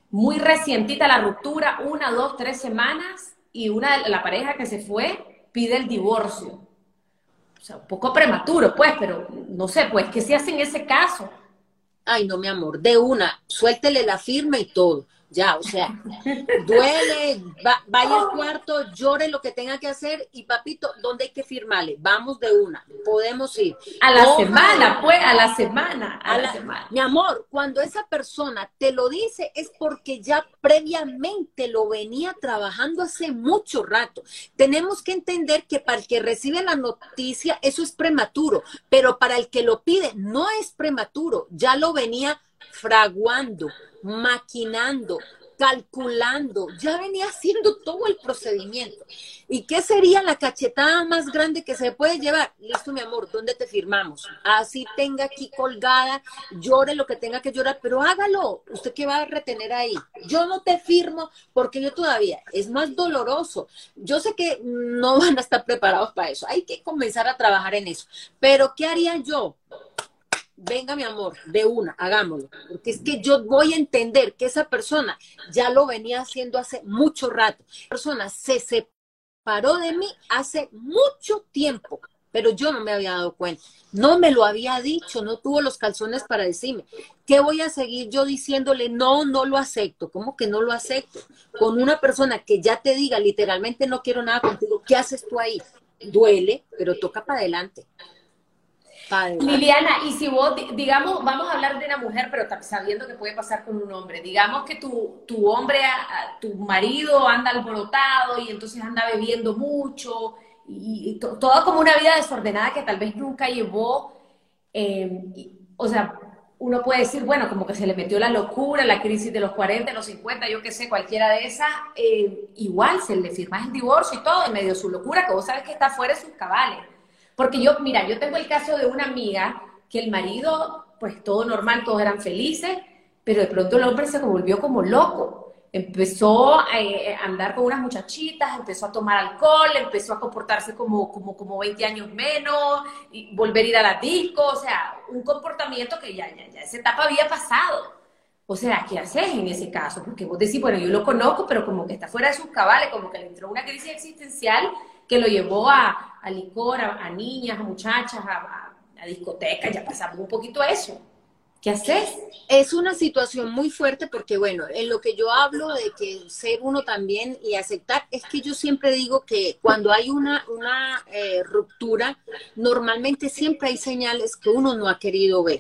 Muy recientita la ruptura, una, dos, tres semanas, y una la pareja que se fue pide el divorcio. O sea, un poco prematuro, pues, pero no sé, pues, ¿qué se hace en ese caso? Ay, no, mi amor, de una, suéltele la firma y todo ya, o sea, duele, vaya al cuarto, llore lo que tenga que hacer y papito, ¿dónde hay que firmarle? Vamos de una, podemos ir. A la semana, pues, a la semana, a, la, semana. Mi amor, cuando esa persona te lo dice es porque ya previamente lo venía trabajando hace mucho rato. Tenemos que entender que para el que recibe la noticia eso es prematuro, pero para el que lo pide no es prematuro, ya lo venía fraguando maquinando, calculando, ya venía haciendo todo el procedimiento. ¿Y qué sería la cachetada más grande que se puede llevar? Listo, mi amor, ¿dónde te firmamos? Así tenga aquí colgada, llore lo que tenga que llorar, pero hágalo. ¿Usted qué va a retener ahí? Yo no te firmo porque yo todavía, es más doloroso. Yo sé que no *laughs* van a estar preparados para eso. Hay que comenzar a trabajar en eso. Pero ¿qué haría yo? Venga mi amor, de una, hagámoslo. Porque es que yo voy a entender que esa persona ya lo venía haciendo hace mucho rato. La persona se separó de mí hace mucho tiempo, pero yo no me había dado cuenta. No me lo había dicho, no tuvo los calzones para decirme. ¿Qué voy a seguir yo diciéndole? No, no lo acepto. ¿Cómo que no lo acepto? Con una persona que ya te diga literalmente no quiero nada contigo, ¿qué haces tú ahí? Duele, pero toca para adelante. Liliana, y si vos, digamos, vamos a hablar de una mujer, pero sabiendo que puede pasar con un hombre, digamos que tu, tu hombre, tu marido anda alborotado y entonces anda bebiendo mucho y, todo como una vida desordenada que tal vez nunca llevó, eh, o sea, uno puede decir, bueno, como que se le metió la locura, la crisis de los 40, los 50, yo qué sé, cualquiera de esas, eh, igual se le firma el divorcio y todo en medio de su locura, que vos sabes que está fuera de sus cabales. Porque yo, mira, yo tengo el caso de una amiga que el marido, pues todo normal, todos eran felices, pero de pronto el hombre se volvió como loco. Empezó eh, a andar con unas muchachitas, empezó a tomar alcohol, empezó a comportarse como, como, como 20 años menos, y volver a ir a la disco, o sea, un comportamiento que ya, ya, ya esa etapa había pasado. O sea, ¿qué haces en ese caso? Porque vos decís, bueno, yo lo conozco, pero como que está fuera de sus cabales, como que le entró una crisis existencial que lo llevó a, licor, a, niñas, a muchachas, a, a, discotecas, ya pasamos un poquito eso. ¿Qué haces? Es una situación muy fuerte porque, bueno, en lo que yo hablo de que ser uno también y aceptar, es que yo siempre digo que cuando hay una, una eh, ruptura, normalmente siempre hay señales que uno no ha querido ver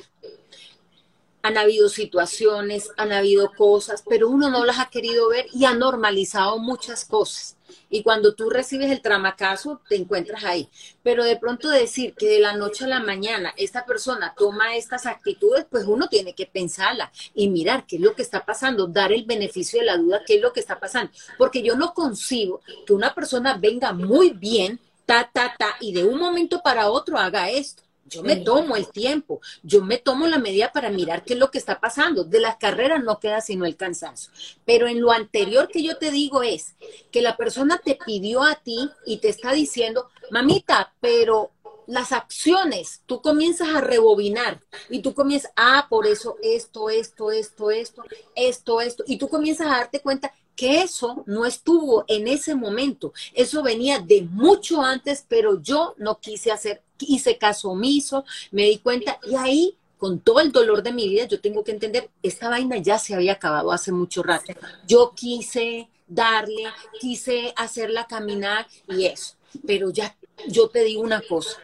han habido situaciones, han habido cosas, pero uno no las ha querido ver y ha normalizado muchas cosas. Y cuando tú recibes el tramacazo, te encuentras ahí. Pero de pronto decir que de la noche a la mañana esta persona toma estas actitudes, pues uno tiene que pensarla y mirar qué es lo que está pasando, dar el beneficio de la duda, qué es lo que está pasando. Porque yo no concibo que una persona venga muy bien, ta, ta, ta, y de un momento para otro haga esto. Yo me tomo el tiempo, yo me tomo la medida para mirar qué es lo que está pasando. De las carreras no queda sino el cansancio. Pero en lo anterior que yo te digo es que la persona te pidió a ti y te está diciendo, mamita, pero las acciones, tú comienzas a rebobinar y tú comienzas, ah, por eso esto, esto, esto, esto, esto, esto, y tú comienzas a darte cuenta que eso no estuvo en ese momento, eso venía de mucho antes, pero yo no quise hacer hice caso omiso, me di cuenta y ahí con todo el dolor de mi vida, yo tengo que entender, esta vaina ya se había acabado hace mucho rato. Yo quise darle, quise hacerla caminar y eso. Pero ya, yo te digo una cosa,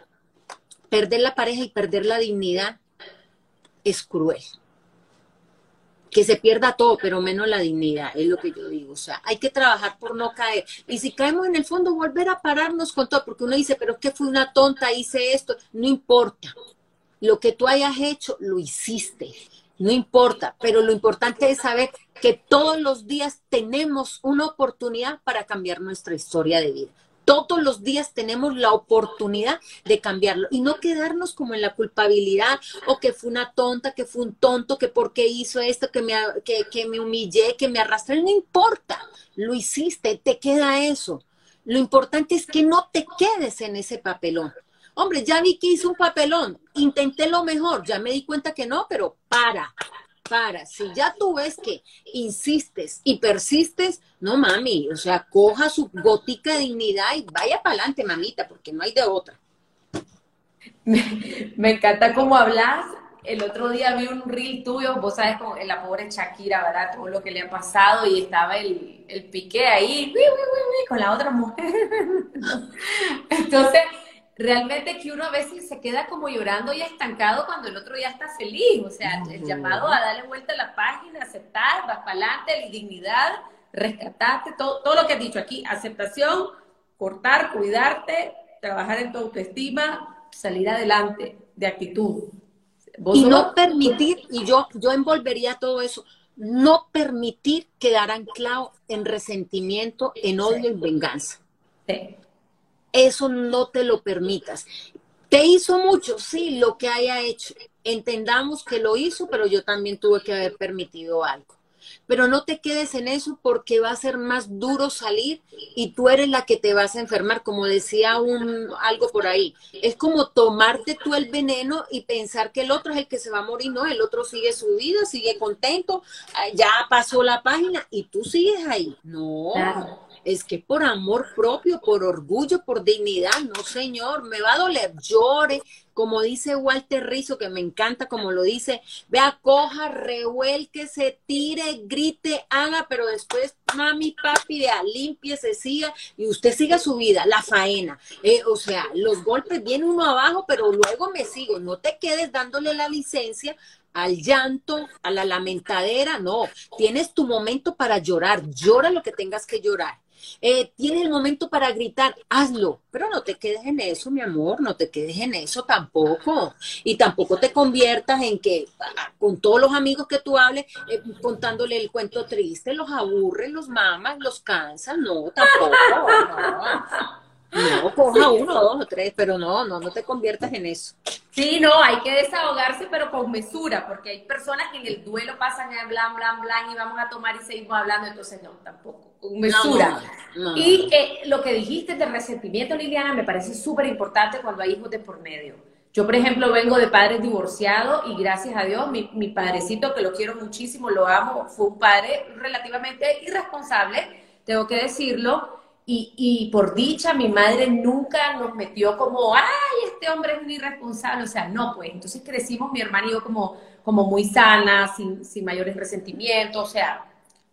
perder la pareja y perder la dignidad es cruel. Que se pierda todo, pero menos la dignidad, es lo que yo digo. O sea, hay que trabajar por no caer. Y si caemos en el fondo, volver a pararnos con todo, porque uno dice, pero es que fui una tonta, hice esto. No importa. Lo que tú hayas hecho, lo hiciste. No importa, pero lo importante es saber que todos los días tenemos una oportunidad para cambiar nuestra historia de vida. Todos los días tenemos la oportunidad de cambiarlo y no quedarnos como en la culpabilidad o que fue una tonta, que fue un tonto, que por qué hizo esto, que me, que, que me humillé, que me arrastré. No importa, lo hiciste, te queda eso. Lo importante es que no te quedes en ese papelón. Hombre, ya vi que hice un papelón, intenté lo mejor, ya me di cuenta que no, pero para, para. Si ya tú ves que insistes y persistes, no mami, o sea, coja su gótica de dignidad y vaya para adelante, mamita, porque no hay de otra. Me, encanta cómo hablas. El otro día vi un reel tuyo, vos sabes, con la pobre Shakira, ¿verdad? Todo lo que le ha pasado y estaba el, el piqué ahí, con la otra mujer. *laughs* Entonces, realmente que uno a veces se queda como llorando y estancado cuando el otro ya está feliz. O sea, el llamado a darle vuelta a la página, aceptar, vas para adelante, dignidad, rescatarte, todo, todo lo que has dicho aquí, aceptación, cortar, cuidarte, trabajar en tu autoestima, salir adelante, de actitud. y no permitir, y yo, yo envolvería todo eso, no permitir quedar anclado en resentimiento, en odio y venganza. Sí eso no te lo permitas. ¿Te hizo mucho? Sí, lo que haya hecho. Entendamos que lo hizo, pero yo también tuve que haber permitido algo. Pero no te quedes en eso porque va a ser más duro salir y tú eres la que te vas a enfermar, como decía un algo por ahí. Es como tomarte tú el veneno y pensar que el otro es el que se va a morir, no, el otro sigue su vida, sigue contento, ah, ya pasó la página y tú sigues ahí. No es que por amor propio, por orgullo, por dignidad, no señor, me va a doler, llore, como dice Walter Rizzo, que me encanta como lo dice, vea, coja, revuelque, se tire, grite, haga, pero después, mami, papi, vea, se siga, y usted siga su vida, la faena. Eh, o sea, los golpes vienen uno abajo, pero luego me sigo, no te quedes dándole la licencia al llanto, a la lamentadera, no, tienes tu momento para llorar, llora lo que tengas que llorar eh, tienes el momento para gritar, hazlo, pero no te quedes en eso, mi amor, no te quedes en eso tampoco. Y tampoco te conviertas en que ah, con todos los amigos que tú hables, eh, contándole el cuento triste, los aburres, los mamas, los cansas, no, tampoco. No, coja uno, dos o tres, pero no, no, no te conviertas en eso. Sí, no, hay que desahogarse, pero con mesura, porque hay personas que en el duelo pasan en blan, blan, blan y vamos a tomar y seguimos hablando, entonces no, tampoco, con mesura. y eh, lo que dijiste de resentimiento, Liliana, me parece súper importante cuando hay hijos de por medio. Yo, por ejemplo, vengo de padres divorciados y gracias a Dios, mi, mi padrecito, que lo quiero muchísimo, lo amo, fue un padre relativamente irresponsable, tengo que decirlo, y, por dicha, mi madre nunca nos metió como, ay, este hombre es un irresponsable. O sea, no, pues. Entonces crecimos, mi hermano y yo, como, como muy sana, sin, sin mayores resentimientos. O sea,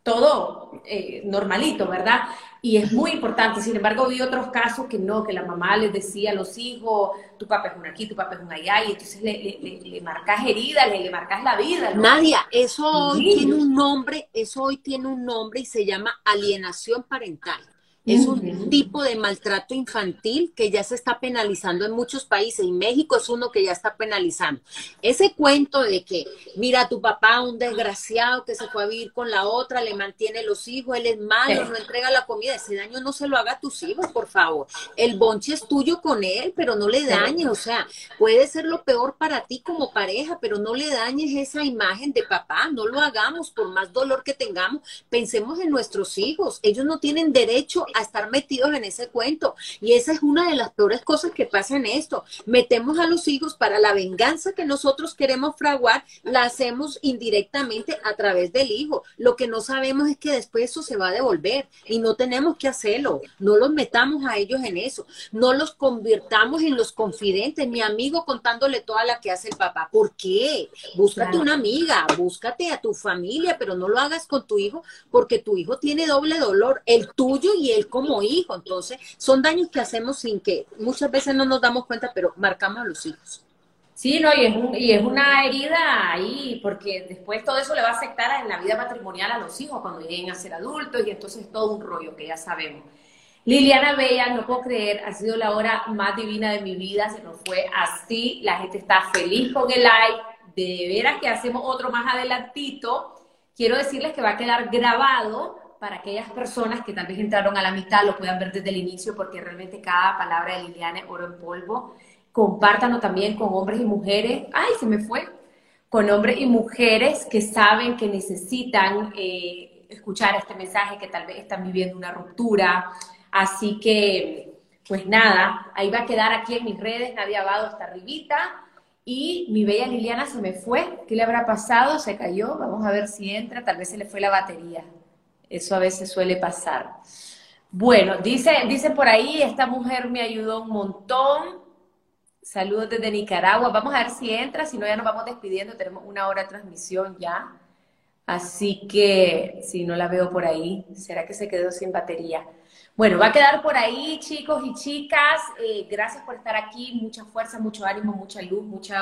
todo eh, normalito, ¿verdad? Y es muy importante. Sin embargo, vi otros casos que no, que la mamá les decía a los hijos, tu papá es un aquí, tu papá es un allá, y entonces le, le, le, marcas heridas, le, le marcas la vida. Nadia, eso hoy tiene un nombre, eso hoy tiene un nombre y se llama alienación parental. Es un tipo de maltrato infantil que ya se está penalizando en muchos países y México es uno que ya está penalizando. Ese cuento de que, mira, tu papá, un desgraciado que se fue a vivir con la otra, le mantiene los hijos, él es malo, no entrega la comida, ese daño no se lo haga a tus hijos, por favor. El bonche es tuyo con él, pero no le dañes, o sea, puede ser lo peor para ti como pareja, pero no le dañes esa imagen de papá, no lo hagamos por más dolor que tengamos, pensemos en nuestros hijos, ellos no tienen derecho a estar metidos en ese cuento. Y esa es una de las peores cosas que pasa en esto. Metemos a los hijos para la venganza que nosotros queremos fraguar, la hacemos indirectamente a través del hijo. Lo que no sabemos es que después eso se va a devolver y no tenemos que hacerlo. No los metamos a ellos en eso. No los convirtamos en los confidentes. Mi amigo contándole toda la que hace el papá. ¿Por qué? Búscate una amiga, búscate a tu familia, pero no lo hagas con tu hijo porque tu hijo tiene doble dolor, el tuyo y el como hijo. Entonces, son daños que hacemos sin que muchas veces no nos damos cuenta, pero marcamos a los hijos. Sí, no, y es, y es una herida ahí, porque después todo eso le va a afectar en la vida matrimonial a los hijos cuando lleguen a ser adultos, y entonces es todo un rollo que ya sabemos. Liliana Bella, no puedo creer, ha sido la hora más divina de mi vida, se nos fue así, la gente está feliz con el like, de veras que hacemos otro más adelantito. Quiero decirles que va a quedar grabado para aquellas personas que tal vez entraron a la mitad, lo puedan ver desde el inicio, porque realmente cada palabra de Liliana es oro en polvo compártanlo también con hombres y mujeres, ay, se me fue, con hombres y mujeres que saben que necesitan eh, escuchar este mensaje, que tal vez están viviendo una ruptura. Así que, pues nada, ahí va a quedar aquí en mis redes, Nadia Abado está arribita. Y mi bella Liliana se me fue. ¿Qué le habrá pasado? Se cayó. Vamos a ver si entra. Tal vez se le fue la batería. Eso a veces suele pasar. Bueno, dice, dice por ahí, esta mujer me ayudó un montón. Saludos desde Nicaragua. Vamos a ver si entra, si no ya nos vamos despidiendo. Tenemos una hora de transmisión ya. Así que si no la veo por ahí, ¿será que se quedó sin batería? Bueno, va a quedar por ahí, chicos y chicas. Eh, gracias por estar aquí. Mucha fuerza, mucho ánimo, mucha luz, mucho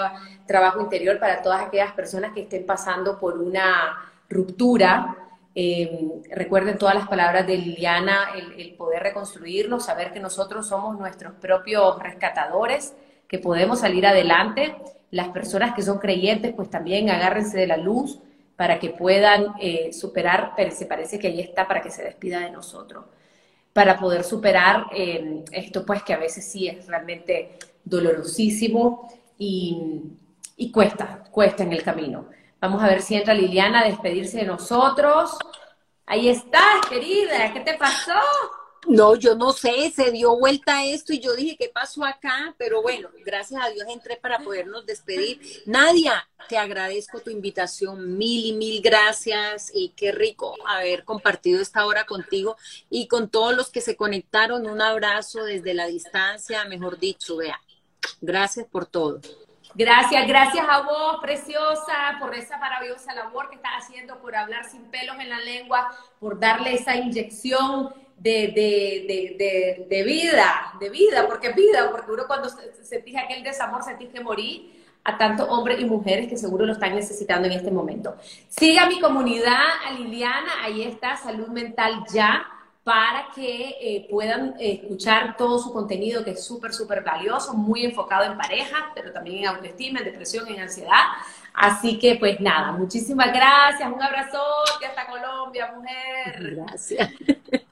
trabajo interior para todas aquellas personas que estén pasando por una ruptura. Eh, recuerden todas las palabras de Liliana, el, poder reconstruirlo, saber que nosotros somos nuestros propios rescatadores que podemos salir adelante. Las personas que son creyentes, pues también agárrense de la luz para que puedan eh, superar, pero se parece que ahí está para que se despida de nosotros, para poder superar eh, esto, pues que a veces sí es realmente dolorosísimo y cuesta, cuesta en el camino. Vamos a ver si entra Liliana a despedirse de nosotros. Ahí estás, querida, ¿qué te pasó? No, yo no sé, se dio vuelta esto y yo dije, ¿qué pasó acá? Pero bueno, gracias a Dios entré para podernos despedir. Nadia, te agradezco tu invitación, mil y mil gracias y qué rico haber compartido esta hora contigo y con todos los que se conectaron. Un abrazo desde la distancia, mejor dicho, vea. Gracias por todo. Gracias, gracias a vos, preciosa, por esa maravillosa labor que estás haciendo, por hablar sin pelos en la lengua, por darle esa inyección de, de, de, vida, de vida, porque vida, porque uno cuando sentís aquel desamor sentís que morir a tantos hombres y mujeres que seguro lo están necesitando en este momento. Siga mi comunidad, a Liliana, ahí está, Salud Mental Ya, para que eh, puedan escuchar todo su contenido que es súper, súper valioso, muy enfocado en pareja, pero también en autoestima, en depresión, en ansiedad. Así que, pues nada, muchísimas gracias. Un abrazote hasta Colombia, mujer. Gracias.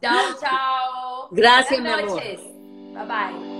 Chao, chao. Gracias, Buenas noches. Bye bye.